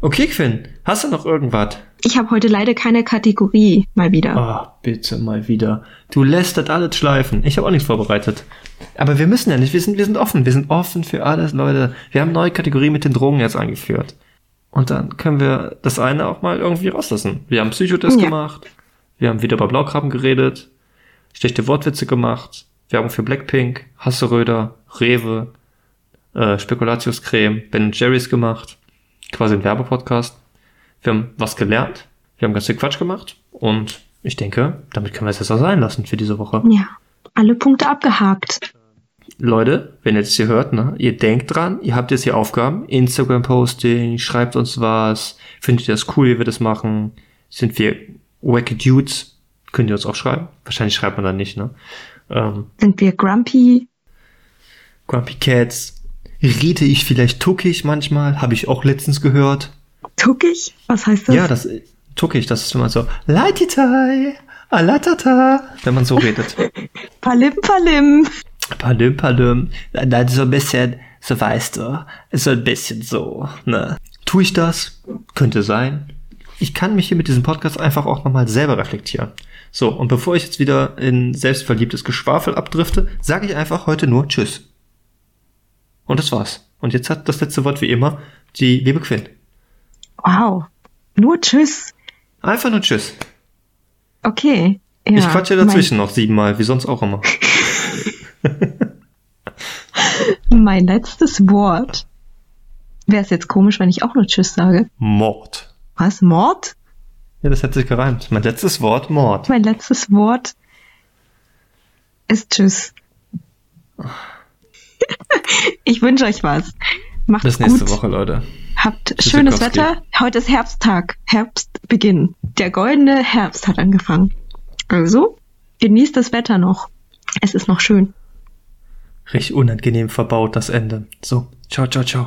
A: Okay, Quinn, hast du noch irgendwas?
B: Ich habe heute leider keine Kategorie, mal wieder.
A: Ah, oh, bitte mal wieder. Du lässt das alles schleifen. Ich habe auch nichts vorbereitet. Aber wir müssen ja nicht, wir sind, wir sind offen. Wir sind offen für alles, Leute. Wir haben neue Kategorie mit den Drogen jetzt eingeführt. Und dann können wir das eine auch mal irgendwie rauslassen. Wir haben Psychotest ja. gemacht. Wir haben wieder über Blaukrabben geredet. Schlechte Wortwitze gemacht. Werbung für Blackpink, Hasseröder, Rewe, äh, Spekulatiuscreme, Ben Jerry's gemacht. Quasi ein Werbepodcast. Wir haben was gelernt. Wir haben ganz viel Quatsch gemacht. Und ich denke, damit können wir es jetzt auch sein lassen für diese Woche.
B: Ja, alle Punkte abgehakt.
A: Leute, wenn ihr das hier hört, ne, ihr denkt dran, ihr habt jetzt hier Aufgaben, Instagram-Posting, schreibt uns was, findet ihr das cool, wie wir das machen, sind wir wacky Dudes, könnt ihr uns auch schreiben, wahrscheinlich schreibt man dann nicht, ne, ähm,
B: Sind wir grumpy?
A: Grumpy Cats, rede ich vielleicht tuckig manchmal, habe ich auch letztens gehört,
B: Tuckig? Was heißt das?
A: ja, das, tuckig, das ist immer so, Leititai, alatata, wenn man so redet.
B: Palim, palim.
A: Palim, palim. Nein, so ein bisschen, so weißt du, so ein bisschen so, ne. Tue ich das? Könnte sein. Ich kann mich hier mit diesem Podcast einfach auch nochmal selber reflektieren. So, und bevor ich jetzt wieder in selbstverliebtes Geschwafel abdrifte, sage ich einfach heute nur Tschüss. Und das war's. Und jetzt hat das letzte Wort wie immer die liebe Quinn.
B: Wow. Nur Tschüss.
A: Einfach nur Tschüss.
B: Okay. Ja,
A: ich quatsche dazwischen noch siebenmal, wie sonst auch immer.
B: Mein, mein letztes Wort. Wäre es jetzt komisch, wenn ich auch nur Tschüss sage?
A: Mord.
B: Was? Mord?
A: Ja, das hat sich gereimt. Mein letztes Wort, Mord.
B: Mein letztes Wort ist Tschüss. ich wünsche euch was. Macht's
A: Bis nächste
B: gut.
A: Woche, Leute.
B: Habt
A: Tschüss,
B: schönes
A: Sikowski.
B: Wetter. Heute ist Herbsttag. Herbstbeginn. Der goldene Herbst hat angefangen. Also, genießt das Wetter noch. Es ist noch schön.
A: Richtig unangenehm verbaut, das Ende. So, ciao, ciao, ciao.